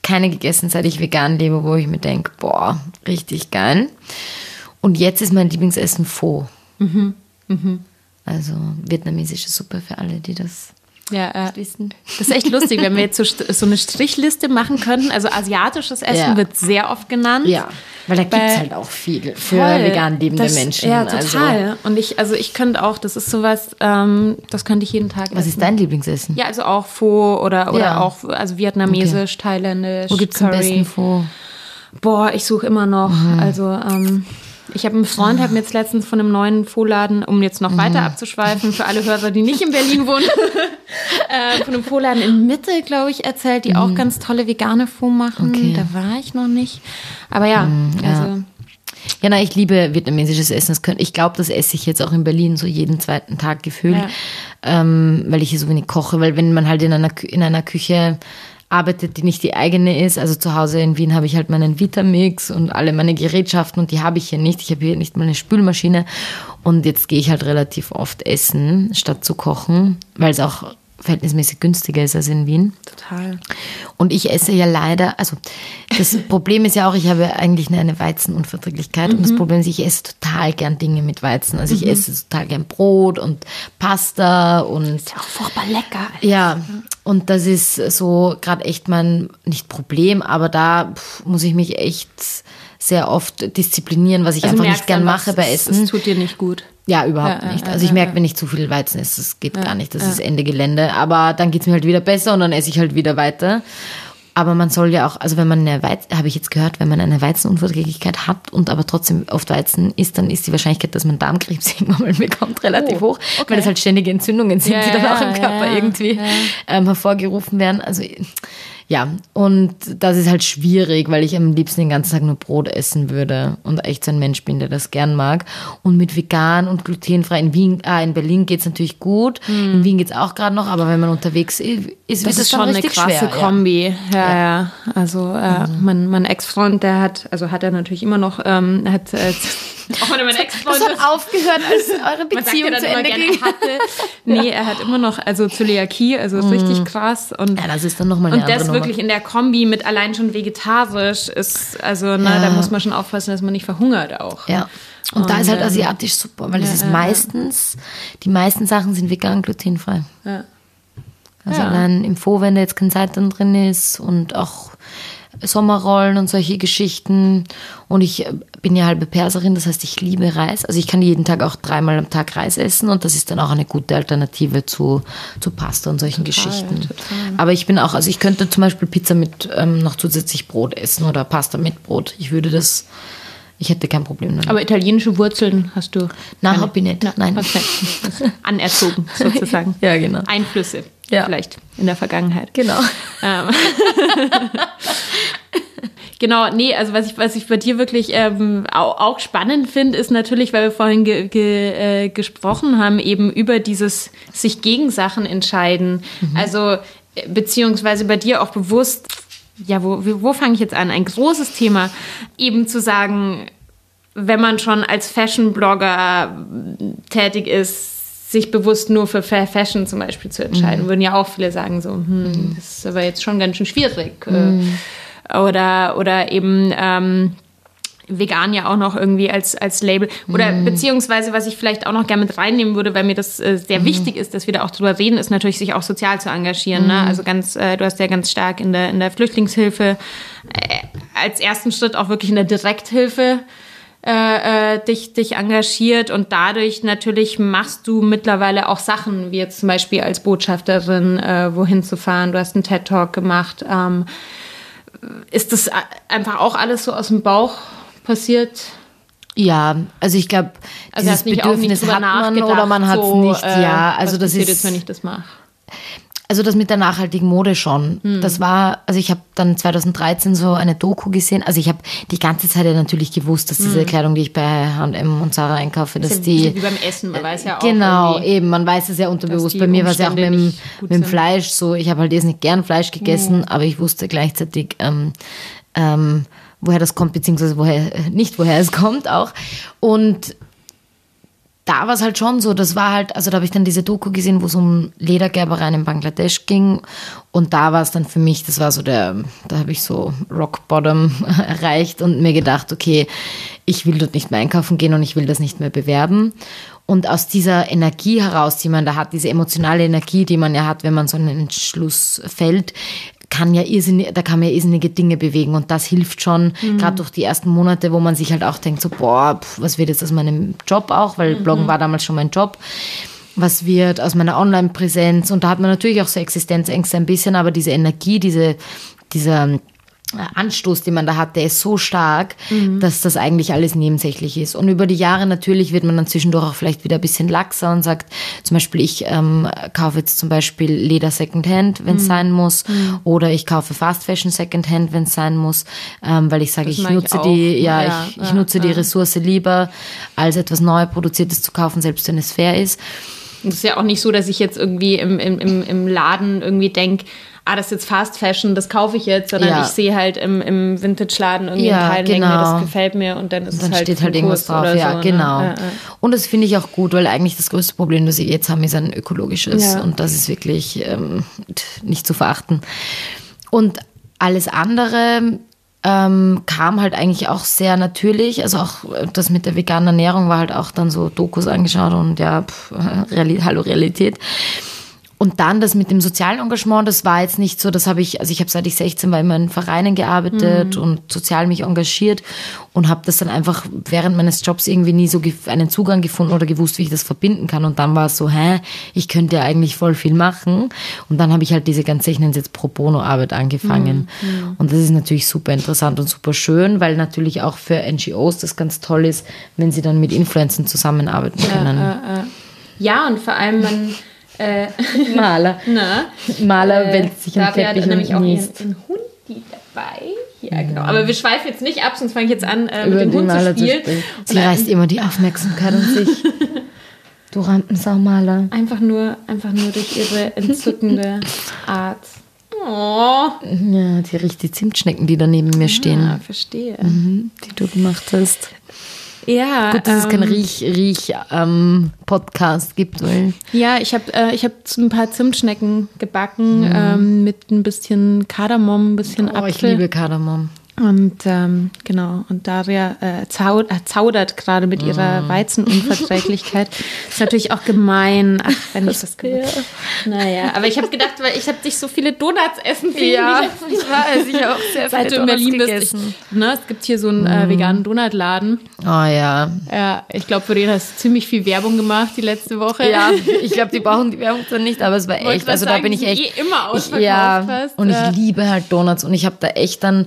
S2: keine gegessen, seit ich vegan lebe, wo ich mir denke, boah, richtig geil. Und jetzt ist mein Lieblingsessen Pho. Also vietnamesische Suppe für alle, die das
S1: Ja, äh,
S2: wissen.
S1: Das ist echt lustig, wenn wir jetzt so, so eine Strichliste machen könnten. Also asiatisches Essen
S2: Ja.
S1: wird sehr oft genannt.
S2: Ja, weil da gibt es halt auch viel für
S1: Voll.
S2: vegan lebende
S1: das,
S2: Menschen.
S1: Ja,
S2: Also,
S1: total. Und ich, also ich könnte auch, das ist sowas, ähm, das könnte ich jeden Tag
S2: was
S1: essen.
S2: ist dein Lieblingsessen?
S1: Ja, also auch Pho oder, oder
S2: Ja.
S1: auch also vietnamesisch, thailändisch,
S2: Wo gibt's am
S1: Curry.
S2: besten Pho?
S1: Boah, ich suche immer noch.
S2: Mhm.
S1: Also ähm, ich habe einen Freund, hat mir jetzt letztens von einem neuen Foladen, um jetzt noch
S2: Mhm.
S1: weiter abzuschweifen, für alle Hörer, die nicht in Berlin wohnen, äh, von einem Foladen in Mitte, glaube ich, erzählt, die auch ganz tolle vegane Fo machen.
S2: Mhm. Okay. Mhm,
S1: Da war ich noch nicht. Aber ja,
S2: ja.
S1: also
S2: Ja, na, ich liebe vietnamesisches Essen. Ich glaube, das esse ich jetzt auch in Berlin so jeden zweiten Tag gefühlt,
S1: Ja.
S2: ähm, weil ich hier so wenig koche. Weil wenn man halt in einer, in einer Küche arbeitet, die nicht die eigene ist, also zu Hause in Wien habe ich halt meinen Vitamix und alle meine Gerätschaften und die habe ich hier nicht. Ich habe hier nicht mal eine Spülmaschine und jetzt gehe ich halt relativ oft essen, statt zu kochen, weil es auch verhältnismäßig günstiger ist als in Wien.
S1: Total.
S2: Und ich esse ja leider, also das Problem ist ja auch, ich habe eigentlich eine Weizenunverträglichkeit und das
S1: Mhm.
S2: Problem ist, ich esse total gern Dinge mit Weizen. Also ich esse total gern Brot und Pasta und
S1: Ist ja auch furchtbar lecker.
S2: ja, und das ist so gerade echt mein, nicht Problem, aber da pff, muss ich mich echt sehr oft disziplinieren, was ich
S1: Also
S2: einfach nicht gern mache bei
S1: es-
S2: Essen.
S1: Es tut dir nicht gut.
S2: Ja, überhaupt
S1: Ja,
S2: nicht. Also ich merke, wenn ich zu viel Weizen esse, das geht gar nicht. Das ist Ende Gelände. Aber dann geht's mir halt wieder besser und dann esse ich halt wieder weiter. Aber man soll ja auch, also wenn man eine Weizen, habe ich jetzt gehört, wenn man eine Weizenunverträglichkeit hat und aber trotzdem oft Weizen isst, dann ist die Wahrscheinlichkeit, dass man Darmkrebs irgendwann mal bekommt, relativ
S1: Oh,
S2: hoch, weil das halt ständige Entzündungen sind,
S1: Ja,
S2: die dann auch im Körper
S1: ja,
S2: irgendwie ähm, hervorgerufen werden. Also ja, und das ist halt schwierig, weil ich am liebsten den ganzen Tag nur Brot essen würde und echt so ein Mensch bin, der das gern mag. Und mit vegan und glutenfrei in Wien, ah, in Berlin geht's natürlich gut. In Wien geht's auch gerade noch, aber wenn man unterwegs ist, ist
S1: Das
S2: wird dann
S1: schon eine
S2: richtig
S1: krasse
S2: schwer.
S1: Kombi. Ja, ja. Also äh, mein, mein Ex-Freund, der hat, also hat er natürlich immer noch, ähm, hat äh, auch wenn mein
S2: Ja.
S1: Ex-Freund
S2: hat aufgehört, als eure Beziehung
S1: ja
S2: zu Ende ging.
S1: hatte. Nee, er hat immer noch, also Zöliakie, also ist richtig krass. Und,
S2: Ja, das ist dann nochmal eine
S1: und das wirklich in der Kombi mit allein schon vegetarisch ist, also na, da muss man schon aufpassen, dass man nicht verhungert auch.
S2: Ja. Und, da ist halt
S1: ähm,
S2: asiatisch super, weil es ist meistens, die meisten Sachen sind vegan glutenfrei.
S1: Ja.
S2: Also
S1: Ja.
S2: allein im Faux, wenn da jetzt kein Seitan drin ist und auch Sommerrollen und solche Geschichten. Und ich äh, bin ja halbe Perserin, das heißt, ich liebe Reis. Also ich kann jeden Tag auch dreimal am Tag Reis essen und das ist dann auch eine gute Alternative zu, zu Pasta und solchen Geschichten.
S1: total.
S2: Aber ich bin auch, also ich könnte zum Beispiel Pizza mit ähm, noch zusätzlich Brot essen oder Pasta mit Brot. Ich würde das, ich hätte kein Problem damit.
S1: Aber italienische Wurzeln hast du?
S2: Nein,
S1: keine?
S2: hab ich nicht. Nein.
S1: Okay. Anerzogen sozusagen.
S2: Ja, genau.
S1: Einflüsse
S2: Ja.
S1: vielleicht in der Vergangenheit.
S2: Genau.
S1: Ähm. genau, nee, also was ich, was ich bei dir wirklich ähm, auch, auch spannend finde, ist natürlich, weil wir vorhin ge, ge, äh, gesprochen haben, eben über dieses sich gegen Sachen entscheiden. Also äh, beziehungsweise bei dir auch bewusst, ja, wo, wo fange ich jetzt an? Ein großes Thema, eben zu sagen, wenn man schon als Fashion-Blogger tätig ist, sich bewusst nur für Fair Fashion zum Beispiel zu entscheiden, würden ja auch viele sagen so, hm, das ist aber jetzt schon ganz schön schwierig. Äh, Oder, oder eben ähm, vegan ja auch noch irgendwie als, als Label. Oder beziehungsweise, was ich vielleicht auch noch gerne mit reinnehmen würde, weil mir das äh, sehr wichtig ist, dass wir da auch drüber reden, ist natürlich, sich auch sozial zu engagieren. Ne? Also ganz, äh, du hast ja ganz stark in der, in der Flüchtlingshilfe äh, als ersten Schritt auch wirklich in der Direkthilfe äh, äh, dich, dich engagiert und dadurch natürlich machst du mittlerweile auch Sachen, wie jetzt zum Beispiel als Botschafterin äh, wohin zu fahren. Du hast einen TED-Talk gemacht. Ähm, ist das einfach auch alles so aus dem Bauch passiert?
S2: Ja, also ich glaube,
S1: Also
S2: dieses Bedürfnis hat man oder man hat es
S1: so,
S2: nicht.
S1: äh,
S2: ja, also
S1: was
S2: das ist
S1: jetzt, wenn ich das mache.
S2: Also das mit der nachhaltigen Mode schon.
S1: Hm.
S2: Das war, also ich habe dann 2013 so eine Doku gesehen. Also ich habe die ganze Zeit ja natürlich gewusst, dass diese Kleidung, die ich bei H&M und Zara einkaufe, dass
S1: Hm. Ist ja
S2: die
S1: wie beim Essen, man weiß ja auch.
S2: Genau, eben. Man weiß es ja unterbewusst. Bei mir war es ja auch mit dem, mit dem. Fleisch so. Ich habe halt jetzt nicht gern Fleisch gegessen, aber ich wusste gleichzeitig, ähm, ähm, woher das kommt, beziehungsweise woher, äh, nicht woher es kommt auch. Und da war es halt schon so, das war halt, also da habe ich dann diese Doku gesehen, wo es um Ledergerbereien in Bangladesch ging. Und da war es dann für mich, das war so der, da habe ich so Rock Bottom erreicht und mir gedacht, okay, ich will dort nicht mehr einkaufen gehen und ich will das nicht mehr bewerben. Und aus dieser Energie heraus, die man da hat, diese emotionale Energie, die man ja hat, wenn man so einen Entschluss fällt, kann ja irrsinnig, da kann man ja irrsinnige Dinge bewegen und das hilft schon, gerade durch die ersten Monate, wo man sich halt auch denkt, so, boah, pf, was wird jetzt aus meinem Job auch, weil Bloggen war damals schon mein Job. Was wird aus meiner Online-Präsenz? Und da hat man natürlich auch so Existenzängste ein bisschen, aber diese Energie, diese, dieser Anstoß, den man da hat, der ist so stark, dass das eigentlich alles nebensächlich ist. Und über die Jahre natürlich wird man dann zwischendurch auch vielleicht wieder ein bisschen laxer und sagt, zum Beispiel, ich ähm, kaufe jetzt zum Beispiel Leder Secondhand, wenn es sein muss, oder ich kaufe Fast Fashion Secondhand, wenn es sein muss, ähm, weil ich sage, ich
S1: ich
S2: nutze
S1: auch.
S2: die, ja,
S1: Ja,
S2: ich, ich
S1: ja,
S2: nutze die
S1: ja.
S2: Ressource lieber, als etwas neu produziertes zu kaufen, selbst wenn es fair ist.
S1: Es ist ja auch nicht so, dass ich jetzt irgendwie im, im, im, im Laden irgendwie denke, ah, das ist jetzt Fast Fashion, das kaufe ich jetzt, sondern
S2: Ja.
S1: ich sehe halt im, im Vintage-Laden irgendwie
S2: Ja,
S1: einen Teil und denke mir,
S2: genau.
S1: das gefällt mir und dann ist
S2: Und dann
S1: es halt
S2: steht halt irgendwas
S1: Kurs
S2: drauf. Ja,
S1: so, ne?
S2: genau.
S1: Ja, ja.
S2: Und das finde ich auch gut, weil eigentlich das größte Problem, das sie jetzt haben, ist ein ökologisches. Und das ist wirklich ähm, nicht zu verachten. Und alles andere ähm, kam halt eigentlich auch sehr natürlich. Also auch äh, das mit der veganen Ernährung war halt auch dann so Dokus angeschaut und ja, pff, Reali hallo Realität. Und dann das mit dem sozialen Engagement, das war jetzt nicht so, das habe ich, also ich habe seit ich 16 war immer in Vereinen gearbeitet und sozial mich engagiert und habe das dann einfach während meines Jobs irgendwie nie so einen Zugang gefunden oder gewusst, wie ich das verbinden kann. Und dann war es so, hä, ich könnte ja eigentlich voll viel machen. Und dann habe ich halt diese ganze, ich nenne es jetzt Pro Bono Arbeit angefangen. Und das ist natürlich super interessant und super schön, weil natürlich auch für NGOs das ganz toll ist, wenn sie dann mit Influencern zusammenarbeiten können.
S1: Ja, und vor allem man. Äh,
S2: Maler.
S1: na,
S2: Maler
S1: äh,
S2: wälzt sich am
S1: Daria hat
S2: Teppich
S1: nämlich
S2: und
S1: auch
S2: niest.
S1: Hund dabei. Ja, genau. Aber wir schweifen jetzt nicht ab, sonst fange ich jetzt an, äh, mit
S2: über
S1: dem
S2: den
S1: Hund zu
S2: Maler zu
S1: spielen. Und
S2: Sie reißt immer die Aufmerksamkeit an sich. Du Rampensau-Maler.
S1: Einfach nur, einfach nur durch ihre entzückende Art. Oh,
S2: Ja, die riecht die Zimtschnecken, die da neben mir stehen,
S1: ja, verstehe.
S2: mhm, die du gemacht hast.
S1: Ja,
S2: Gut, dass es keinen
S1: ähm,
S2: Riech-Riech-Podcast gibt, weil
S1: Ja, ich habe äh, ich hab ein paar Zimtschnecken gebacken
S2: Mhm.
S1: ähm, mit ein bisschen Kardamom, ein bisschen
S2: oh, ich
S1: Apfel.
S2: liebe Kardamom.
S1: Und ähm, genau, und Daria äh, zau äh, zaudert gerade mit ihrer
S2: Mm.
S1: Weizenunverträglichkeit. ist natürlich auch gemein, ach, wenn ich das gewusst Naja, aber ich habe gedacht, weil ich habe dich so viele Donuts essen sehen.
S2: Ja, ich weiß, ich habe auch sehr
S1: Seit du in Berlin bist.
S2: gegessen.
S1: Ich, ne, es gibt hier so einen äh, veganen Donutladen.
S2: Oh ja.
S1: Ja, ich glaube, für den hast du ziemlich viel Werbung gemacht die letzte Woche.
S2: Ja, ich glaube, die brauchen die Werbung zwar nicht, aber es war echt. Also da
S1: sagen,
S2: bin ich echt.
S1: eh immer
S2: ich,
S1: ausverkauft
S2: ja,
S1: fast,
S2: und
S1: ja.
S2: ich liebe halt Donuts und ich habe da echt dann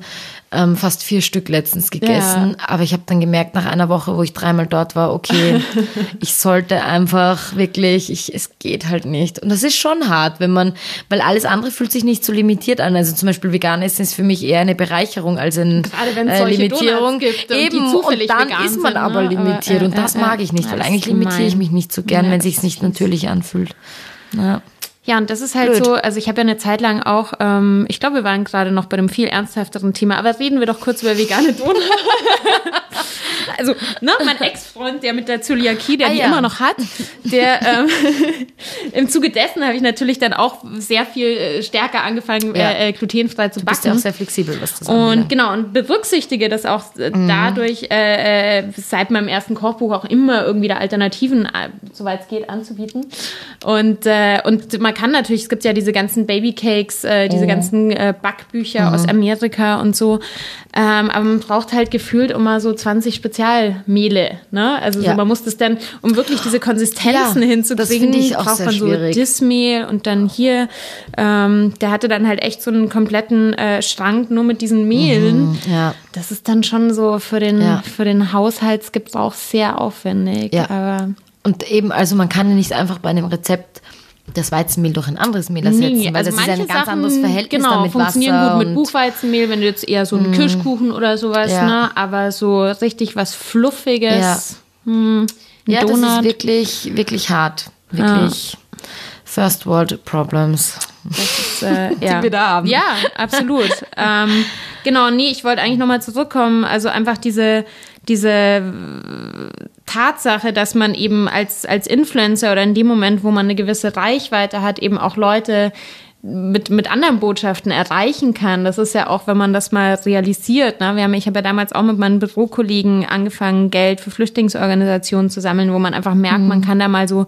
S2: ähm, fast vier Stück letztens gegessen. Aber ich habe dann gemerkt nach einer Woche, wo ich dreimal dort war, okay, ich sollte einfach wirklich, ich, es geht halt nicht. Und das ist schon hart, wenn man, weil alles andere fühlt sich nicht so limitiert an. Also zum Beispiel vegan essen ist für mich eher eine Bereicherung als eine
S1: Gerade wenn es
S2: äh, Limitierung.
S1: Gibt und
S2: Eben, und dann ist man
S1: sind,
S2: aber
S1: ne?
S2: limitiert
S1: Aber,
S2: und
S1: äh,
S2: das
S1: äh,
S2: mag ich nicht,
S1: ja,
S2: weil eigentlich limitiere ich mich nicht so gern,
S1: Ja,
S2: wenn
S1: das
S2: sich's nicht natürlich anfühlt. Ja.
S1: Ja, und das ist halt
S2: Blöd.
S1: so, also ich habe ja eine Zeit lang auch, ähm, ich glaube, wir waren gerade noch bei einem viel ernsthafteren Thema, aber reden wir doch kurz über vegane Donuts. also, ne, mein Ex-Freund, der mit der Zöliakie, der
S2: Ah,
S1: die
S2: ja.
S1: immer noch hat, der ähm, im Zuge dessen habe ich natürlich dann auch sehr viel äh, stärker angefangen,
S2: Ja.
S1: äh, äh, glutenfrei zu
S2: Du bist ja auch
S1: backen.
S2: sehr flexibel, was das
S1: Und
S2: anbelangt.
S1: genau, und berücksichtige das auch äh,
S2: Mhm.
S1: dadurch, äh, seit meinem ersten Kochbuch auch immer irgendwie da Alternativen, äh, soweit es geht, anzubieten. Und, äh, und man kann natürlich, es gibt ja diese ganzen Babycakes, äh, diese ganzen äh, Backbücher aus Amerika und so. Ähm, aber man braucht halt gefühlt immer so 20 Spezialmehle. Ne? Also
S2: Ja.
S1: so, man muss das dann, um wirklich diese Konsistenzen
S2: Ja, das
S1: hinzukriegen,
S2: finde ich auch
S1: braucht man so
S2: schwierig.
S1: Dismehl und dann hier, ähm, der hatte dann halt echt so einen kompletten äh, Schrank nur mit diesen Mehlen.
S2: Ja.
S1: Das ist dann schon so für den,
S2: Ja.
S1: für den Haushaltsgebrauch sehr aufwendig.
S2: Ja.
S1: Aber
S2: Und eben, also man kann ja nicht einfach bei einem Rezept das Weizenmehl durch ein anderes Mehl ersetzen,
S1: nie.
S2: weil
S1: Also
S2: das ist ein ganz
S1: Sachen,
S2: anderes Verhältnis
S1: genau,
S2: dann mit
S1: funktionieren
S2: Wasser
S1: gut mit. Buchweizenmehl, wenn du jetzt eher so einen Kirschkuchen oder sowas,
S2: Ja.
S1: ne? Aber so richtig was Fluffiges.
S2: Ja.
S1: Hm,
S2: Ja, das ist wirklich, wirklich hart. Wirklich First World Problems.
S1: Das ist, äh, ja.
S2: wir da haben.
S1: Ja, absolut. ähm, genau, nee, ich wollte eigentlich nochmal zurückkommen. Also einfach diese, diese Tatsache, dass man eben als, als Influencer oder in dem Moment, wo man eine gewisse Reichweite hat, eben auch Leute mit, mit anderen Botschaften erreichen kann. Das ist ja auch, wenn man das mal realisiert. Ne? Wir haben, ich habe ja damals auch mit meinen Bürokollegen angefangen, Geld für Flüchtlingsorganisationen zu sammeln, wo man einfach merkt, man kann da mal so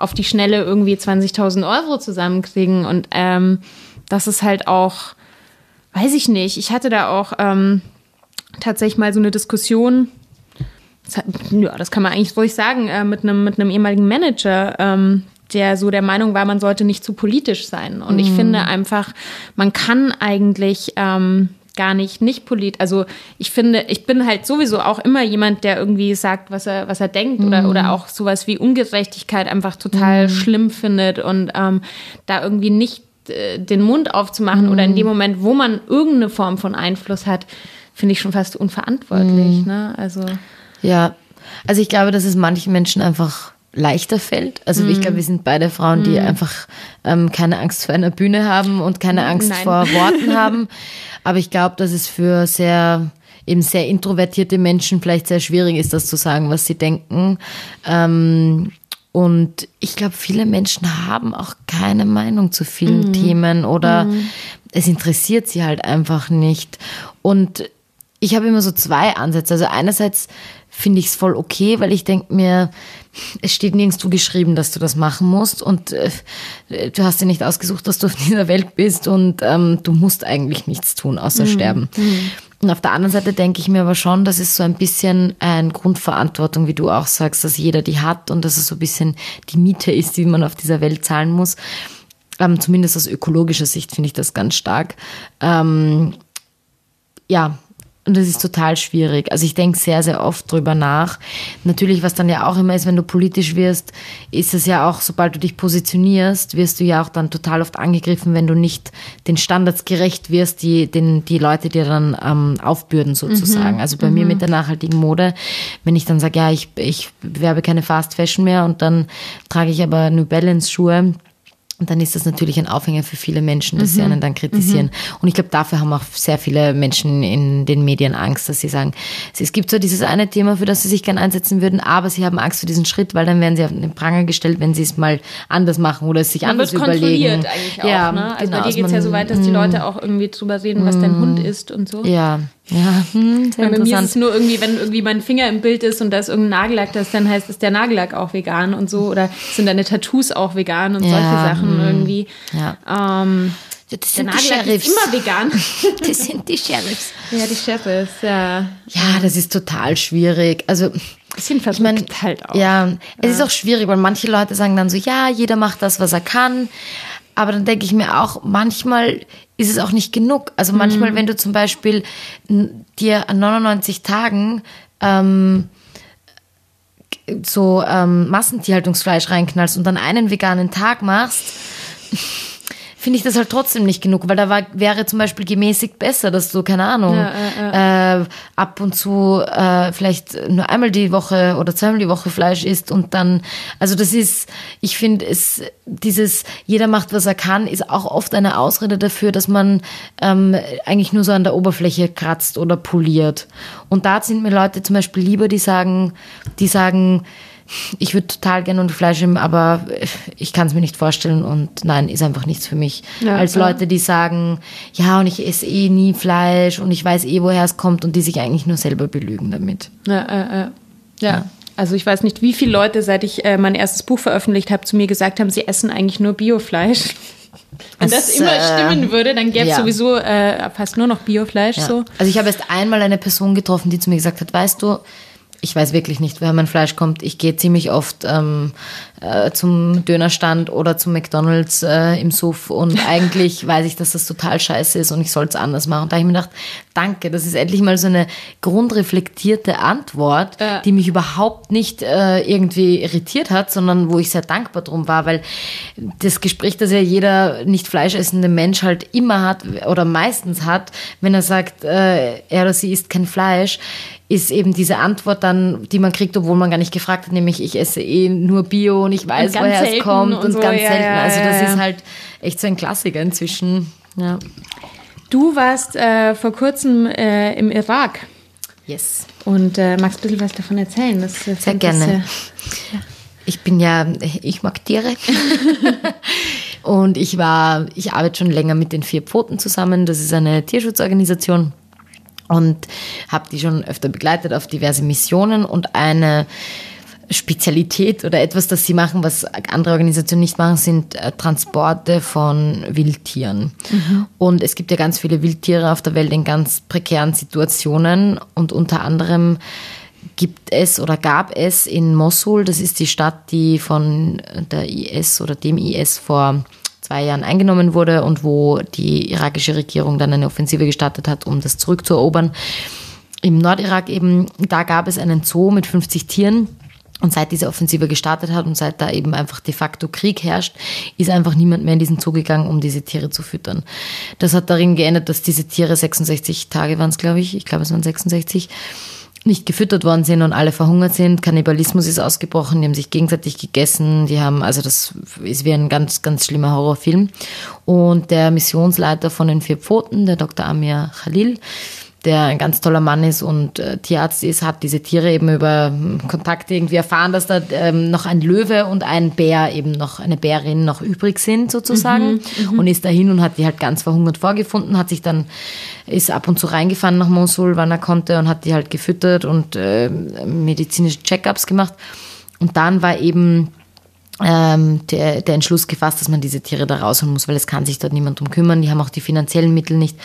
S1: auf die Schnelle irgendwie 20.000 Euro zusammenkriegen. Und ähm, das ist halt auch, weiß ich nicht, ich hatte da auch ähm, tatsächlich mal so eine Diskussion, das, hat, ja, das kann man eigentlich ruhig sagen, äh, mit einem mit einem ehemaligen Manager, ähm, der so der Meinung war, man sollte nicht zu politisch sein. Und ich finde einfach, man kann eigentlich ähm, gar nicht nicht polit. Also ich finde, ich bin halt sowieso auch immer jemand, der irgendwie sagt, was er was er denkt oder oder auch sowas wie Ungerechtigkeit einfach total schlimm findet und ähm, da irgendwie nicht äh, den Mund aufzumachen oder in dem Moment, wo man irgendeine Form von Einfluss hat, finde ich schon fast unverantwortlich. Ne? Also
S2: Ja, also ich glaube, dass es manchen Menschen einfach leichter fällt. Also ich glaube, wir sind beide Frauen, die einfach ähm, keine Angst vor einer Bühne haben und keine Angst
S1: Nein.
S2: vor Worten haben. Aber ich glaube, dass es für sehr eben sehr introvertierte Menschen vielleicht sehr schwierig ist, das zu sagen, was sie denken. Ähm, und ich glaube, viele Menschen haben auch keine Meinung zu vielen Themen oder es interessiert sie halt einfach nicht. Und ich habe immer so zwei Ansätze. Also einerseits finde ich es voll okay, weil ich denke mir, es steht nirgendwo geschrieben, dass du das machen musst und äh, du hast dir nicht ausgesucht, dass du auf dieser Welt bist und ähm, du musst eigentlich nichts tun, außer sterben. Und auf der anderen Seite denke ich mir aber schon, dass es so ein bisschen eine Grundverantwortung, wie du auch sagst, dass jeder die hat und dass es so ein bisschen die Miete ist, die man auf dieser Welt zahlen muss. Ähm, zumindest aus ökologischer Sicht finde ich das ganz stark. Ähm, ja, und das ist total schwierig. Also ich denke sehr, sehr oft drüber nach. Natürlich, was dann ja auch immer ist, wenn du politisch wirst, ist es ja auch, sobald du dich positionierst, wirst du ja auch dann total oft angegriffen, wenn du nicht den Standards gerecht wirst, die den, die Leute dir dann ähm, aufbürden sozusagen. Also bei mir mit der nachhaltigen Mode, wenn ich dann sage, ja, ich, ich bewerbe keine Fast Fashion mehr und dann trage ich aber New Balance Schuhe, und dann ist das natürlich ein Aufhänger für viele Menschen, dass sie einen dann kritisieren. Und ich glaube, dafür haben auch sehr viele Menschen in den Medien Angst, dass sie sagen, es gibt zwar dieses eine Thema, für das sie sich gern einsetzen würden, aber sie haben Angst vor diesen Schritt, weil dann werden sie auf den Pranger gestellt, wenn sie es mal anders machen oder es sich
S1: Man
S2: anders
S1: wird
S2: überlegen.
S1: kontrolliert eigentlich auch,
S2: ja,
S1: ne? Also
S2: genau,
S1: bei dir
S2: dass
S1: geht es ja so weit, dass die Leute auch irgendwie drüber reden, was dein Hund isst und so.
S2: Ja, ja, hm, sehr
S1: Weil bei mir ist es nur irgendwie, wenn irgendwie mein Finger im Bild ist und da ist irgendein Nagellack, das dann heißt, ist der Nagellack auch vegan und so oder sind deine Tattoos auch vegan und solche
S2: Ja,
S1: Sachen irgendwie.
S2: Ja.
S1: Ähm,
S2: Ja, das
S1: der
S2: sind die
S1: Nagellack ist
S2: Sheriffs.
S1: immer vegan.
S2: Das sind die Sheriffs.
S1: ja, die Sheriffs, ja.
S2: Ja, das ist total schwierig. Also,
S1: Bisschen verrückt
S2: ich meine,
S1: halt auch.
S2: Ja, es ist auch schwierig, weil manche Leute sagen dann so, ja, jeder macht das, was er kann. Aber dann denke ich mir auch, manchmal ist es auch nicht genug. Also manchmal, wenn du zum Beispiel dir an 99 Tagen ähm, so ähm, Massentierhaltungsfleisch reinknallst und dann einen veganen Tag machst, finde ich das halt trotzdem nicht genug, weil da war, wäre zum Beispiel gemäßigt besser, dass du, keine Ahnung, Äh, ab und zu äh, vielleicht nur einmal die Woche oder zweimal die Woche Fleisch isst und dann, also das ist, ich finde, es dieses jeder macht, was er kann, ist auch oft eine Ausrede dafür, dass man ähm, eigentlich nur so an der Oberfläche kratzt oder poliert. Und da sind mir Leute zum Beispiel lieber, die sagen, die sagen, ich würde total gerne unter Fleisch nehmen, aber ich kann es mir nicht vorstellen und nein, ist einfach nichts für mich.
S1: Ja,
S2: Als
S1: ja.
S2: Leute, die sagen, ja, und ich esse eh nie Fleisch und ich weiß eh, woher es kommt und die sich eigentlich nur selber belügen damit.
S1: Ja, äh, äh. ja. Also ich weiß nicht, wie viele Leute, seit ich äh, mein erstes Buch veröffentlicht habe, zu mir gesagt haben, sie essen eigentlich nur Biofleisch. Wenn das,
S2: Das,
S1: immer
S2: äh,
S1: stimmen würde, dann gäbe es
S2: ja.
S1: sowieso äh, fast nur noch Biofleisch.
S2: Ja.
S1: So.
S2: Also ich habe erst einmal eine Person getroffen, die zu mir gesagt hat, weißt du, ich weiß wirklich nicht, woher mein Fleisch kommt. Ich gehe ziemlich oft ähm, äh, zum Dönerstand oder zum McDonalds äh, im Suff und eigentlich weiß ich, dass das total scheiße ist und ich soll es anders machen. Und da habe ich mir gedacht, danke, das ist endlich mal so eine grundreflektierte Antwort,
S1: Ja.
S2: die mich überhaupt nicht äh, irgendwie irritiert hat, sondern wo ich sehr dankbar drum war, weil das Gespräch, das ja jeder nicht fleischessende Mensch halt immer hat oder meistens hat, wenn er sagt, äh, er oder sie isst kein Fleisch, ist eben diese Antwort dann, die man kriegt, obwohl man gar nicht gefragt hat, nämlich ich esse eh nur Bio und ich weiß, woher es kommt
S1: und
S2: und,
S1: so,
S2: ganz
S1: ja,
S2: selten.
S1: ja,
S2: also das
S1: ja, ja.
S2: ist halt echt so ein Klassiker inzwischen. Ja.
S1: Du warst äh, vor kurzem äh, im Irak
S2: Yes.
S1: und äh, magst ein bisschen was davon erzählen? Das, äh,
S2: Sehr gerne. Ich bin ja, ich mag Tiere. und ich war, ich arbeite schon länger mit den vier Pfoten zusammen. Das ist eine Tierschutzorganisation und habe die schon öfter begleitet auf diverse Missionen und eine Spezialität oder etwas, das sie machen, was andere Organisationen nicht machen, sind äh, Transporte von Wildtieren. Und es gibt ja ganz viele Wildtiere auf der Welt in ganz prekären Situationen und unter anderem gibt es oder gab es in Mosul, das ist die Stadt, die von der IS oder dem IS vor zwei Jahren eingenommen wurde und wo die irakische Regierung dann eine Offensive gestartet hat, um das zurückzuerobern. Im Nordirak eben, da gab es einen Zoo mit 50 Tieren. Und seit diese Offensive gestartet hat und seit da eben einfach de facto Krieg herrscht, ist einfach niemand mehr in diesen Zoo gegangen, um diese Tiere zu füttern. Das hat darin geändert, dass diese Tiere 66 Tage waren es, glaube ich, ich glaube es waren 66, nicht gefüttert worden sind und alle verhungert sind. Kannibalismus ist ausgebrochen, die haben sich gegenseitig gegessen, die haben, also das ist wie ein ganz, ganz schlimmer Horrorfilm. Und der Missionsleiter von den vier Pfoten, der Dr. Amir Khalil, der ein ganz toller Mann ist und äh, Tierarzt ist, hat diese Tiere eben über hm, Kontakte irgendwie erfahren, dass da ähm, noch ein Löwe und ein Bär eben noch, eine Bärin noch übrig sind sozusagen mhm, mhm, und ist dahin und hat die halt ganz verhungert vorgefunden, hat sich dann, ist ab und zu reingefahren nach Mosul, wann er konnte und hat die halt gefüttert und äh, medizinische Check-ups gemacht und dann war eben ähm, der, der Entschluss gefasst, dass man diese Tiere da rausholen muss, weil es kann sich dort niemand drum kümmern, die haben auch die finanziellen Mittel nicht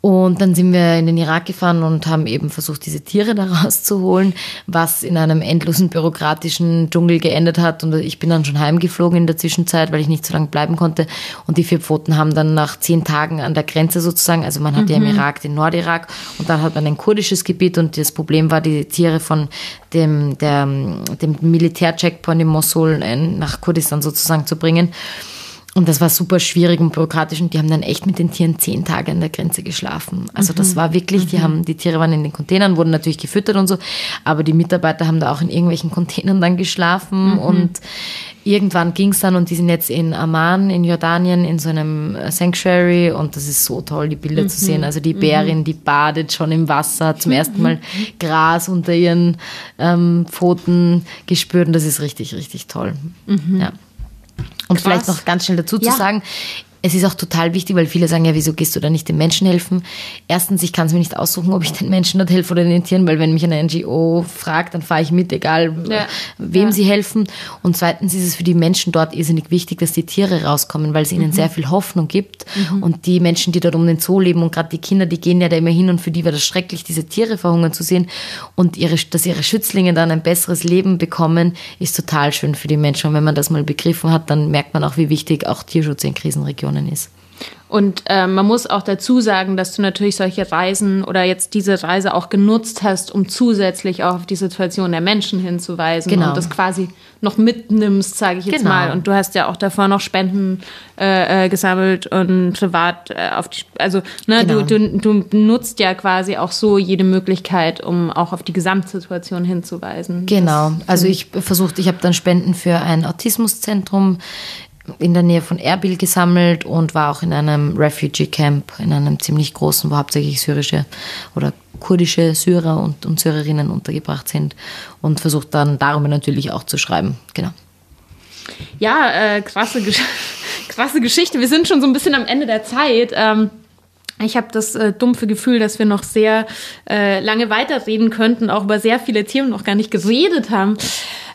S2: und dann sind wir in den Irak gefahren und haben eben versucht, diese Tiere da rauszuholen, was in einem endlosen bürokratischen Dschungel geendet hat. Und ich bin dann schon heimgeflogen in der Zwischenzeit, weil ich nicht so lange bleiben konnte. Und die vier Pfoten haben dann nach zehn Tagen an der Grenze sozusagen, also man hat mhm. ja im mhm. Irak den Nordirak und dann hat man ein kurdisches Gebiet und das Problem war, die Tiere von dem, der, dem Militärcheckpoint in Mosul nach Kurdistan sozusagen zu bringen. Und das war super schwierig und bürokratisch und die haben dann echt mit den Tieren zehn Tage an der Grenze geschlafen. Also das mhm. war wirklich, die mhm. haben, die Tiere waren in den Containern, wurden natürlich gefüttert und so, aber die Mitarbeiter haben da auch in irgendwelchen Containern dann geschlafen mhm. und irgendwann ging es dann und die sind jetzt in Amman in Jordanien in so einem Sanctuary und das ist so toll, die Bilder mhm. zu sehen. Also die mhm. Bärin, die badet schon im Wasser, zum ersten Mal Gras unter ihren ähm, Pfoten gespürt und das ist richtig, richtig toll. Ja. Und Krass. vielleicht noch ganz schnell dazu ja. zu sagen, es ist auch total wichtig, weil viele sagen ja, wieso gehst du da nicht den Menschen helfen? Erstens, ich kann es mir nicht aussuchen, ob ich den Menschen dort helfe oder den Tieren, weil wenn mich eine NGO fragt, dann fahre ich mit, egal ja. wem ja. sie helfen. Und zweitens ist es für die Menschen dort irrsinnig wichtig, dass die Tiere rauskommen, weil es ihnen mhm. sehr viel Hoffnung gibt. Mhm. Und die Menschen, die dort um den Zoo leben und gerade die Kinder, die gehen ja da immer hin und für die war das schrecklich, diese Tiere verhungern zu sehen. Und ihre, dass ihre Schützlinge dann ein besseres Leben bekommen, ist total schön für die Menschen. Und wenn man das mal begriffen hat, dann merkt man auch, wie wichtig auch Tierschutz in Krisenregionen Situationen ist.
S1: Und äh, man muss auch dazu sagen, dass du natürlich solche Reisen oder jetzt diese Reise auch genutzt hast, um zusätzlich auch auf die Situation der Menschen hinzuweisen genau. und das quasi noch mitnimmst, sage ich jetzt genau. mal. Und du hast ja auch davor noch Spenden äh, äh, gesammelt und privat äh, auf die, also ne, genau. du, du, du nutzt ja quasi auch so jede Möglichkeit, um auch auf die Gesamtsituation hinzuweisen.
S2: Genau. Das, also ich versucht, ich habe dann Spenden für ein Autismuszentrum in der Nähe von Erbil gesammelt und war auch in einem Refugee Camp, in einem ziemlich großen, wo hauptsächlich syrische oder kurdische Syrer und, und Syrerinnen untergebracht sind und versucht dann darüber natürlich auch zu schreiben. Genau.
S1: Ja, äh, krasse, krasse Geschichte. Wir sind schon so ein bisschen am Ende der Zeit. Ähm ich habe das äh, dumpfe Gefühl, dass wir noch sehr äh, lange weiterreden könnten, auch über sehr viele Themen noch gar nicht geredet haben.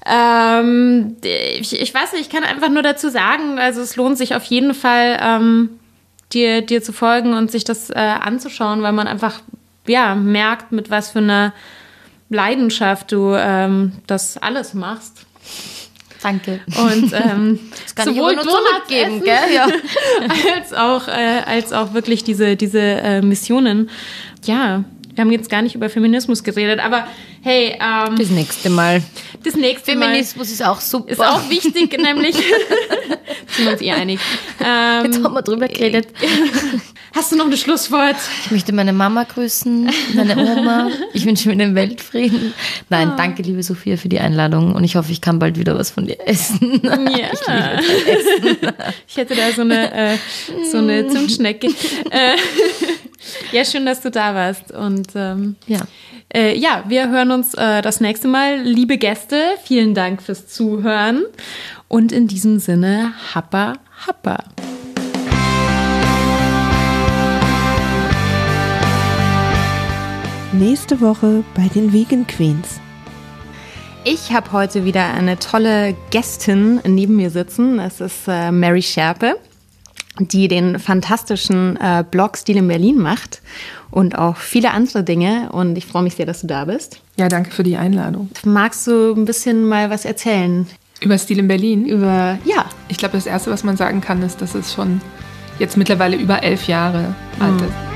S1: Ähm, ich, ich, weiß nicht, ich kann einfach nur dazu sagen, also es lohnt sich auf jeden Fall, ähm, dir, dir zu folgen und sich das äh, anzuschauen, weil man einfach ja, merkt, mit was für einer Leidenschaft du ähm, das alles machst.
S2: Danke.
S1: Und ähm,
S2: das kann sowohl ich nur zurückgeben, gell? Ja.
S1: als auch äh, als auch wirklich diese diese äh, Missionen. Ja, wir haben jetzt gar nicht über Feminismus geredet, aber hey. Ähm,
S2: das nächste Mal.
S1: Das nächste
S2: Feminismus
S1: Mal
S2: ist auch super.
S1: Ist auch wichtig, nämlich. sind wir uns eh einig.
S2: Ähm, jetzt haben wir drüber geredet.
S1: Hast du noch ein Schlusswort?
S2: Ich möchte meine Mama grüßen, meine Oma. Ich wünsche mir den Weltfrieden. Nein, oh. danke, liebe Sophia, für die Einladung und ich hoffe, ich kann bald wieder was von dir essen. Ja.
S1: Ich liebe Essen. Ich hätte da so eine, äh, so eine Zimtschnecke. Ja, schön, dass du da warst. Und ähm, ja. Äh, ja, wir hören uns äh, das nächste Mal. Liebe Gäste, vielen Dank fürs Zuhören. Und in diesem Sinne, happa, happa.
S3: Nächste Woche bei den Vegan Queens.
S1: Ich habe heute wieder eine tolle Gästin neben mir sitzen. Das ist äh, Mary Scherpe die den fantastischen äh, Blog Stil in Berlin macht und auch viele andere Dinge. Und ich freue mich sehr, dass du da bist.
S4: Ja, danke für die Einladung.
S1: Magst du ein bisschen mal was erzählen?
S4: Über Stil in Berlin?
S1: Über, ja.
S4: Ich glaube, das Erste, was man sagen kann, ist, dass es schon jetzt mittlerweile über elf Jahre alt mhm. ist.